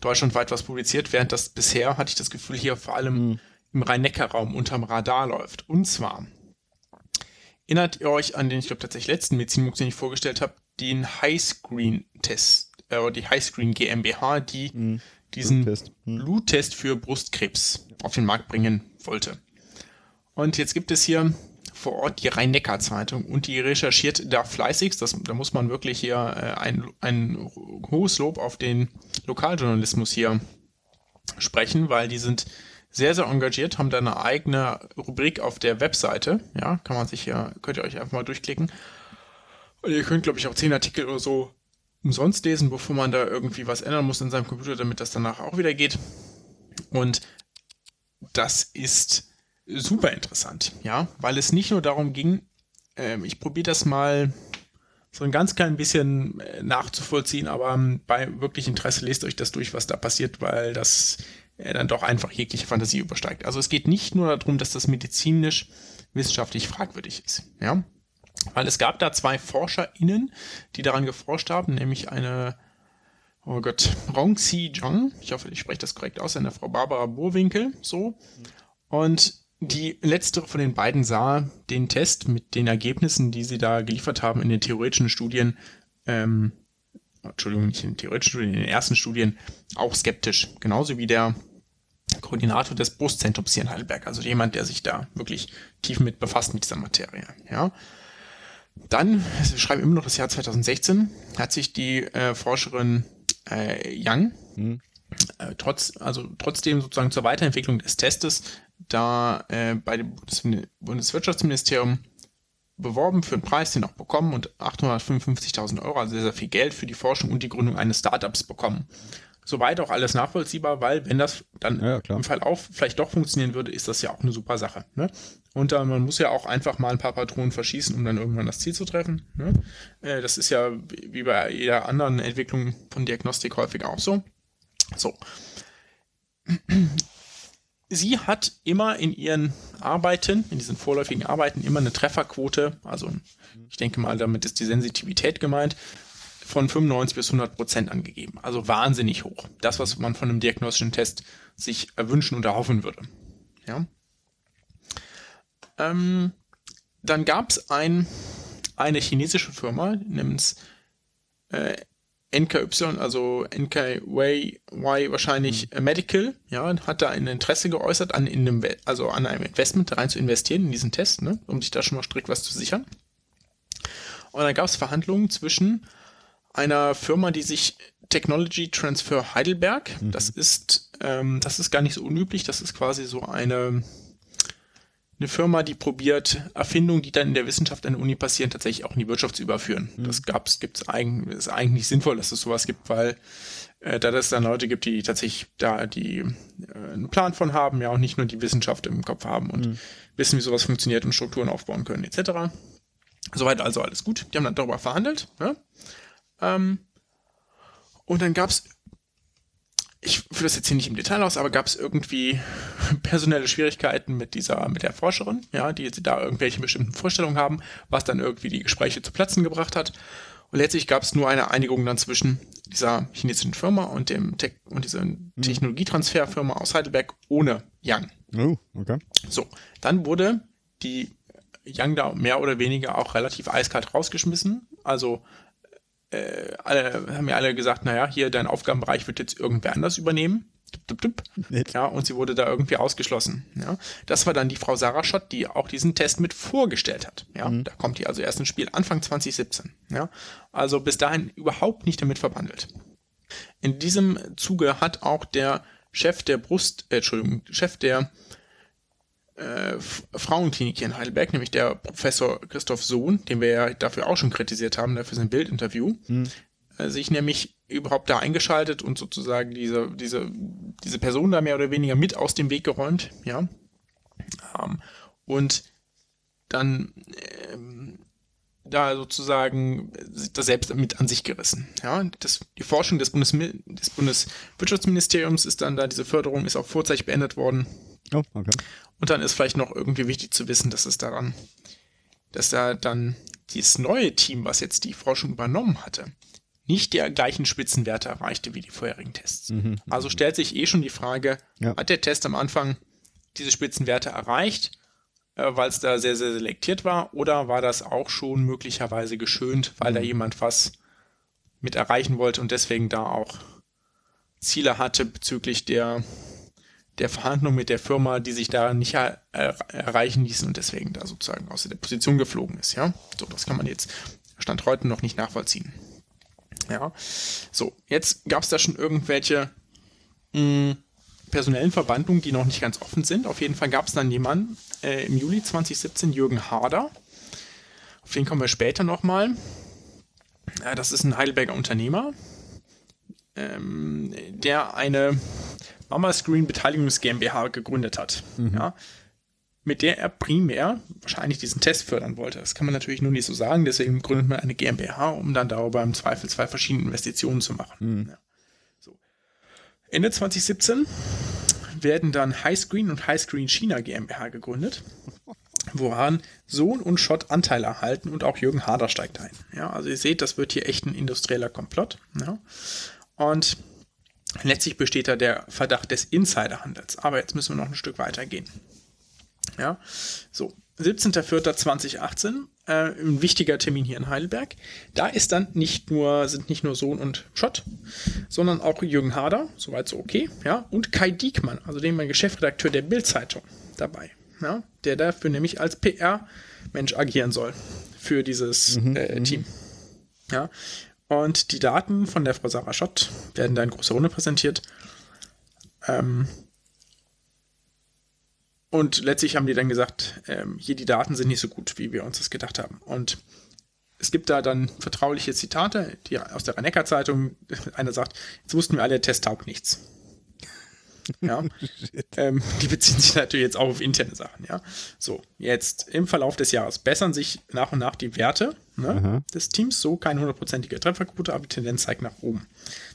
deutschlandweit was publiziert, während das bisher, hatte ich das Gefühl, hier vor allem mhm. im Rhein-Neckar-Raum unterm Radar läuft. Und zwar, erinnert ihr euch an den, ich glaube tatsächlich letzten Medizinmux, den ich vorgestellt habe, den Highscreen-Test, äh, die Highscreen GmbH, die mhm. diesen Bluttest. Mhm. Bluttest für Brustkrebs auf den Markt bringen wollte. Und jetzt gibt es hier vor Ort die Rhein-Neckar-Zeitung und die recherchiert da fleißigst. Das, da muss man wirklich hier äh, ein, ein hohes Lob auf den Lokaljournalismus hier sprechen, weil die sind sehr, sehr engagiert, haben da eine eigene Rubrik auf der Webseite. Ja, kann man sich hier, könnt ihr euch einfach mal durchklicken. Und ihr könnt, glaube ich, auch zehn Artikel oder so umsonst lesen, bevor man da irgendwie was ändern muss in seinem Computer, damit das danach auch wieder geht. Und das ist super interessant, ja, weil es nicht nur darum ging, äh, ich probiere das mal so ein ganz klein bisschen äh, nachzuvollziehen, aber ähm, bei wirklich Interesse lest euch das durch, was da passiert, weil das dann doch einfach jegliche Fantasie übersteigt. Also es geht nicht nur darum, dass das medizinisch wissenschaftlich fragwürdig ist, ja, weil es gab da zwei ForscherInnen, die daran geforscht haben, nämlich eine oh Gott, Rong Si Zhang, ich hoffe, ich spreche das korrekt aus, eine Frau Barbara Burwinkel, so. Und die letztere von den beiden sah den Test mit den Ergebnissen, die sie da geliefert haben in den theoretischen Studien, ähm, Entschuldigung, nicht in den theoretischen Studien, in den ersten Studien, auch skeptisch. Genauso wie der Koordinator des Brustzentrums hier in Heidelberg, also jemand, der sich da wirklich tief mit befasst mit dieser Materie. Ja. Dann, wir schreiben immer noch das Jahr 2016, hat sich die äh, Forscherin äh, Young hm. äh, trotz, also trotzdem sozusagen zur Weiterentwicklung des Testes da äh, bei dem Bundeswirtschaftsministerium beworben für einen Preis, den auch bekommen und 855.000 Euro, also sehr, sehr viel Geld für die Forschung und die Gründung eines Startups bekommen. Soweit auch alles nachvollziehbar, weil wenn das dann ja, im Fall auch vielleicht doch funktionieren würde, ist das ja auch eine super Sache. Ne? Und äh, man muss ja auch einfach mal ein paar Patronen verschießen, um dann irgendwann das Ziel zu treffen. Ne? Äh, das ist ja wie bei jeder anderen Entwicklung von Diagnostik häufig auch so. So sie hat immer in ihren Arbeiten, in diesen vorläufigen Arbeiten, immer eine Trefferquote, also ich denke mal, damit ist die Sensitivität gemeint, von 95 bis 100 Prozent angegeben. Also wahnsinnig hoch. Das, was man von einem diagnostischen Test sich erwünschen und erhoffen würde. Ja. Ähm, dann gab es ein, eine chinesische Firma, namens äh, NKY, also NKY wahrscheinlich mhm. Medical, ja, hat da ein Interesse geäußert, an, in einem, also an einem Investment rein zu investieren in diesen Test, ne, um sich da schon mal strikt was zu sichern. Und dann gab es Verhandlungen zwischen einer Firma, die sich Technology Transfer Heidelberg, mhm. das ist, ähm, das ist gar nicht so unüblich, das ist quasi so eine, eine Firma, die probiert, Erfindungen, die dann in der Wissenschaft an der Uni passieren, tatsächlich auch in die Wirtschaft zu überführen. Mhm. Das gab's, gibt's eigentlich, ist eigentlich sinnvoll, dass es sowas gibt, weil äh, da es dann Leute gibt, die tatsächlich da die äh, einen Plan von haben, ja auch nicht nur die Wissenschaft im Kopf haben und mhm. wissen, wie sowas funktioniert und Strukturen aufbauen können, etc. Soweit also alles gut. Die haben dann darüber verhandelt. Ja? Ähm, und dann gab's ich führe das jetzt hier nicht im Detail aus, aber gab es irgendwie personelle Schwierigkeiten mit dieser, mit der Forscherin, ja, die da irgendwelche bestimmten Vorstellungen haben, was dann irgendwie die Gespräche zu Platzen gebracht hat. Und letztlich gab es nur eine Einigung dann zwischen dieser chinesischen Firma und dem Tech und dieser mhm. Technologietransferfirma aus Heidelberg ohne Yang. Oh, okay. So, dann wurde die Yang da mehr oder weniger auch relativ eiskalt rausgeschmissen. Also äh, alle, haben mir alle gesagt, naja, hier dein Aufgabenbereich wird jetzt irgendwer anders übernehmen. Dup, dup, dup. Ja, und sie wurde da irgendwie ausgeschlossen. Ja, das war dann die Frau Sarah Schott, die auch diesen Test mit vorgestellt hat. Ja, mhm. da kommt die also erst ins Spiel Anfang 2017. Ja, also bis dahin überhaupt nicht damit verbandelt. In diesem Zuge hat auch der Chef der Brust, äh, Entschuldigung, Chef der äh, Frauenklinik hier in Heidelberg, nämlich der Professor Christoph Sohn, den wir ja dafür auch schon kritisiert haben, dafür sein Bildinterview, hm. äh, sich nämlich überhaupt da eingeschaltet und sozusagen diese, diese, diese Person da mehr oder weniger mit aus dem Weg geräumt, ja. haben und dann ähm, da sozusagen das selbst mit an sich gerissen. Ja, das, die Forschung des, Bundes, des Bundeswirtschaftsministeriums ist dann da, diese Förderung ist auch vorzeitig beendet worden. Oh, okay. Und dann ist vielleicht noch irgendwie wichtig zu wissen, dass es daran, dass da dann dieses neue Team, was jetzt die Forschung übernommen hatte, nicht der gleichen Spitzenwerte erreichte wie die vorherigen Tests. Mhm. Also stellt sich eh schon die Frage, ja. hat der Test am Anfang diese Spitzenwerte erreicht äh, weil es da sehr, sehr selektiert war? Oder war das auch schon möglicherweise geschönt, weil mhm. da jemand was mit erreichen wollte und deswegen da auch Ziele hatte bezüglich der, der Verhandlung mit der Firma, die sich da nicht er, er, erreichen ließen und deswegen da sozusagen aus der Position geflogen ist, ja? So, das kann man jetzt Stand heute noch nicht nachvollziehen. Ja, so, jetzt gab es da schon irgendwelche mh, hm, personellen Verbandlungen, die noch nicht ganz offen sind. Auf jeden Fall gab es dann jemanden äh, im Juli 2017, Jürgen Harder. Auf den kommen wir später nochmal. Ja, das ist ein Heidelberger Unternehmer, ähm, der eine Mama Screen Beteiligungs GmbH gegründet hat. Mhm. Ja, mit der er primär wahrscheinlich diesen Test fördern wollte. Das kann man natürlich nur nicht so sagen, deswegen gründet man eine GmbH, um dann darüber im Zweifel zwei verschiedene Investitionen zu machen. Mhm. Ja. Ende 2017 werden dann Highscreen und Highscreen China GmbH gegründet, woran Sohn und Schott Anteile erhalten und auch Jürgen Harder steigt ein. Ja, also ihr seht, das wird hier echt ein industrieller Komplott. Ja. Und letztlich besteht da der Verdacht des Insiderhandels. Aber jetzt müssen wir noch ein Stück weiter gehen. Ja, so. 17.04.2018 äh, ein wichtiger Termin hier in Heidelberg. Da ist dann nicht nur, sind nicht nur Sohn und Schott, sondern auch Jürgen Harder, soweit so okay, ja, und Kai Diekmann, also den mein Geschäftsredakteur der Bild-Zeitung, dabei, ja, der dafür nämlich als PR-Mensch agieren soll für dieses mhm, äh, mhm. Team. Ja, und die Daten von der Frau Sarah Schott werden da in großer Runde präsentiert. Ähm, und letztlich haben die dann gesagt, ähm, hier die Daten sind nicht so gut, wie wir uns das gedacht haben. Und es gibt da dann vertrauliche Zitate die aus der rhein zeitung Einer sagt, jetzt wussten wir alle, der Test taugt nichts. Ja. ähm, die beziehen sich natürlich jetzt auch auf interne Sachen, ja. So, jetzt im Verlauf des Jahres bessern sich nach und nach die Werte ne, des Teams, so keine hundertprozentige Trefferquote, aber die Tendenz zeigt nach oben.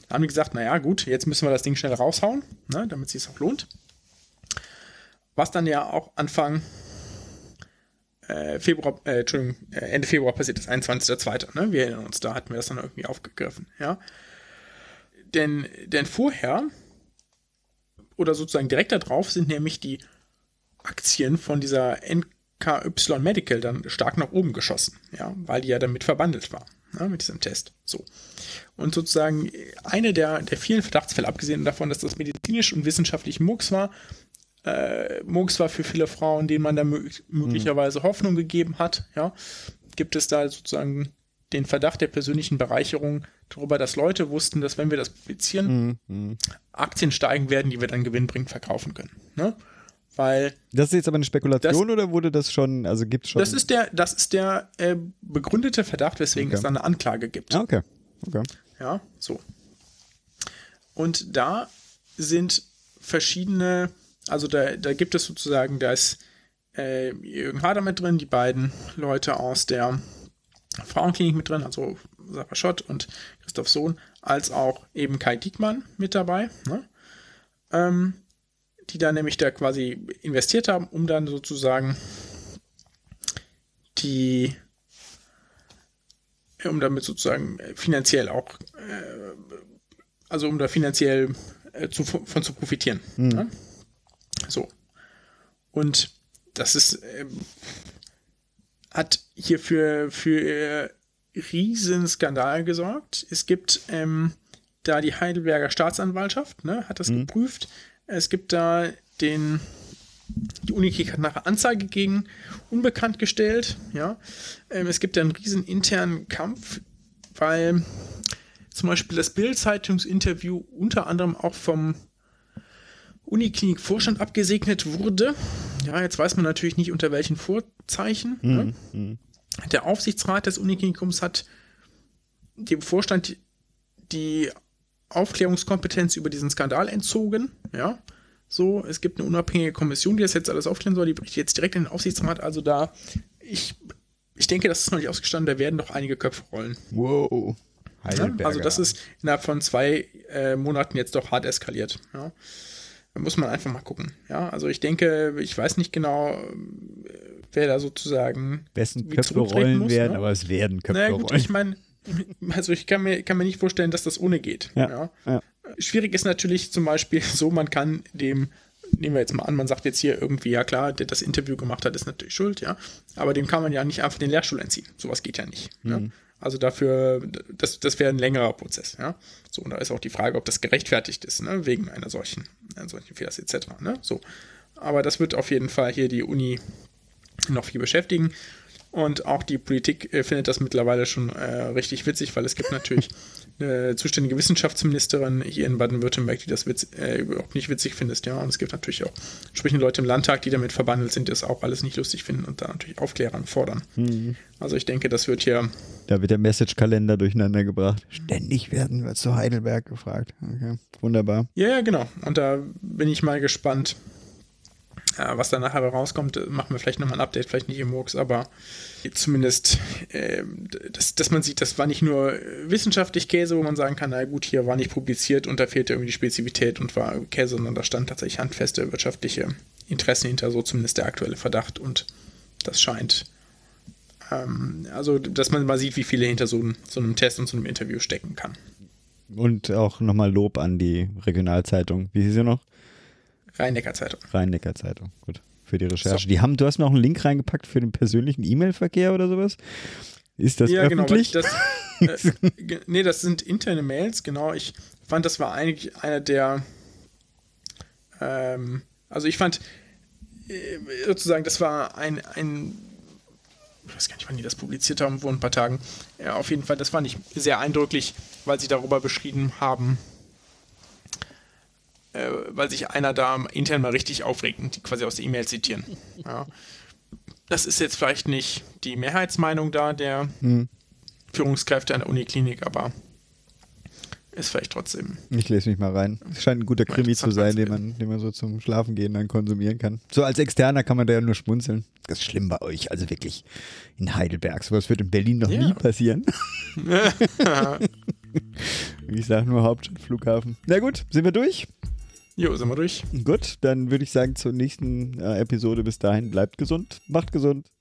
Da haben die gesagt, naja, gut, jetzt müssen wir das Ding schnell raushauen, ne, damit es sich auch lohnt. Was dann ja auch Anfang äh, Februar, äh, Entschuldigung, äh, Ende Februar passiert ist, 21.02. Ne? Wir erinnern uns, da hatten wir das dann irgendwie aufgegriffen, ja. Denn, denn vorher oder sozusagen direkt darauf sind nämlich die Aktien von dieser NKY Medical dann stark nach oben geschossen, ja, weil die ja damit verbandelt war, ne, mit diesem Test. So. Und sozusagen eine der, der vielen Verdachtsfälle, abgesehen davon, dass das medizinisch und wissenschaftlich Murks war, äh, Murks war für viele Frauen, denen man da möglicherweise mhm. Hoffnung gegeben hat, ja, gibt es da sozusagen den Verdacht der persönlichen Bereicherung darüber, dass Leute wussten, dass wenn wir das publizieren, mhm. Aktien steigen werden, die wir dann gewinnbringend verkaufen können. Ne? Weil das ist jetzt aber eine Spekulation das, oder wurde das schon, also gibt es schon. Das ist der, das ist der äh, begründete Verdacht, weswegen okay. es da eine Anklage gibt. Ah, okay. okay. Ja, so. Und da sind verschiedene also da, da gibt es sozusagen, da ist äh, Jürgen Harder mit drin, die beiden Leute aus der Frauenklinik mit drin, also Sarah Schott und Christoph Sohn, als auch eben Kai Diekmann mit dabei, ne? ähm, die da nämlich da quasi investiert haben, um dann sozusagen die, um damit sozusagen finanziell auch, äh, also um da finanziell äh, zu, von zu profitieren. Mhm. Ne? So. Und das ist, äh, hat hier für, für äh, riesen Skandal gesorgt. Es gibt ähm, da die Heidelberger Staatsanwaltschaft, ne, hat das mhm. geprüft. Es gibt da den, die Uniklinik hat nachher Anzeige gegen unbekannt gestellt, ja. Ähm, es gibt da einen riesen internen Kampf, weil zum Beispiel das Bild-Zeitungsinterview unter anderem auch vom Uniklinik-Vorstand abgesegnet wurde. Ja, jetzt weiß man natürlich nicht unter welchen Vorzeichen. Mhm. Ne? Der Aufsichtsrat des Uniklinikums hat dem Vorstand die Aufklärungskompetenz über diesen Skandal entzogen. Ja, So, es gibt eine unabhängige Kommission, die das jetzt alles aufklären soll. Die berichtet jetzt direkt in den Aufsichtsrat. Also da, ich, ich denke, das ist noch nicht ausgestanden. Da werden noch einige Köpfe rollen. Wow. Ja, also das ist innerhalb von zwei äh, Monaten jetzt doch hart eskaliert. Ja. Da muss man einfach mal gucken. Ja, also ich denke, ich weiß nicht genau, wer da sozusagen. Wessen Köpfe rollen muss, werden, ne? aber es werden Köpfe naja, gut, rollen. Ich meine, also ich kann mir, kann mir nicht vorstellen, dass das ohne geht. Ja, ja. ja. Schwierig ist natürlich zum Beispiel so, man kann dem, nehmen wir jetzt mal an, man sagt jetzt hier irgendwie, ja klar, der das Interview gemacht hat, ist natürlich schuld, ja. Aber dem kann man ja nicht einfach den Lehrstuhl entziehen. Sowas geht ja nicht. Mhm. Ja? Also dafür, das, das wäre ein längerer Prozess, ja. So, und da ist auch die Frage, ob das gerechtfertigt ist, ne, wegen einer solchen, einer solchen Fehlers etc. Ne? So. Aber das wird auf jeden Fall hier die Uni noch viel beschäftigen. Und auch die Politik äh, findet das mittlerweile schon äh, richtig witzig, weil es gibt natürlich eine zuständige Wissenschaftsministerin hier in Baden-Württemberg, die das witz, äh, überhaupt nicht witzig findet. Ja, und es gibt natürlich auch entsprechende Leute im Landtag, die damit verbandelt sind, die das auch alles nicht lustig finden und da natürlich Aufklärern fordern. Mhm. Also ich denke, das wird hier. Da wird der Message-Kalender durcheinander gebracht. Ständig werden wir zu Heidelberg gefragt. Okay, wunderbar. Ja, ja, genau. Und da bin ich mal gespannt, äh, was da nachher rauskommt, äh, machen wir vielleicht nochmal ein Update, vielleicht nicht im Murks, aber zumindest, äh, dass, dass man sieht, das war nicht nur wissenschaftlich Käse, wo man sagen kann, na gut, hier war nicht publiziert und da fehlte irgendwie die Spezifität und war Käse, sondern da stand tatsächlich handfeste wirtschaftliche Interessen hinter, so zumindest der aktuelle Verdacht und das scheint, ähm, also dass man mal sieht, wie viele hinter so, so einem Test und so einem Interview stecken kann. Und auch nochmal Lob an die Regionalzeitung. Wie hieß sie noch? Rhein-Neckar-Zeitung. Rhein-Neckar-Zeitung, gut. Für die Recherche. So. Die haben, du hast mir auch einen Link reingepackt für den persönlichen E-Mail-Verkehr oder sowas. Ist das ja, genau, öffentlich? Genau, das, äh, nee, das sind interne Mails, genau. Ich fand, das war eigentlich einer der. Ähm, also ich fand äh, sozusagen, das war ein, ein ich weiß gar nicht, wann die das publiziert haben, vor ein paar Tagen. Ja, auf jeden Fall, das fand ich sehr eindrücklich, weil sie darüber beschrieben haben, äh, weil sich einer da intern mal richtig aufregt und die quasi aus der E-Mail zitieren. Ja. Das ist jetzt vielleicht nicht die Mehrheitsmeinung da der hm. Führungskräfte an der Uniklinik, aber ist vielleicht trotzdem. Ich lese mich mal rein. Es scheint ein guter Krimi zu sein, den man, den man so zum Schlafengehen dann konsumieren kann. So als Externer kann man da ja nur schmunzeln. Das ist schlimm bei euch, also wirklich in Heidelberg. Sowas wird in Berlin noch ja. nie passieren. ich sage nur Hauptstadtflughafen. Na gut, sind wir durch? Jo, sind wir durch. Gut, dann würde ich sagen zur nächsten äh, Episode. Bis dahin bleibt gesund, macht gesund.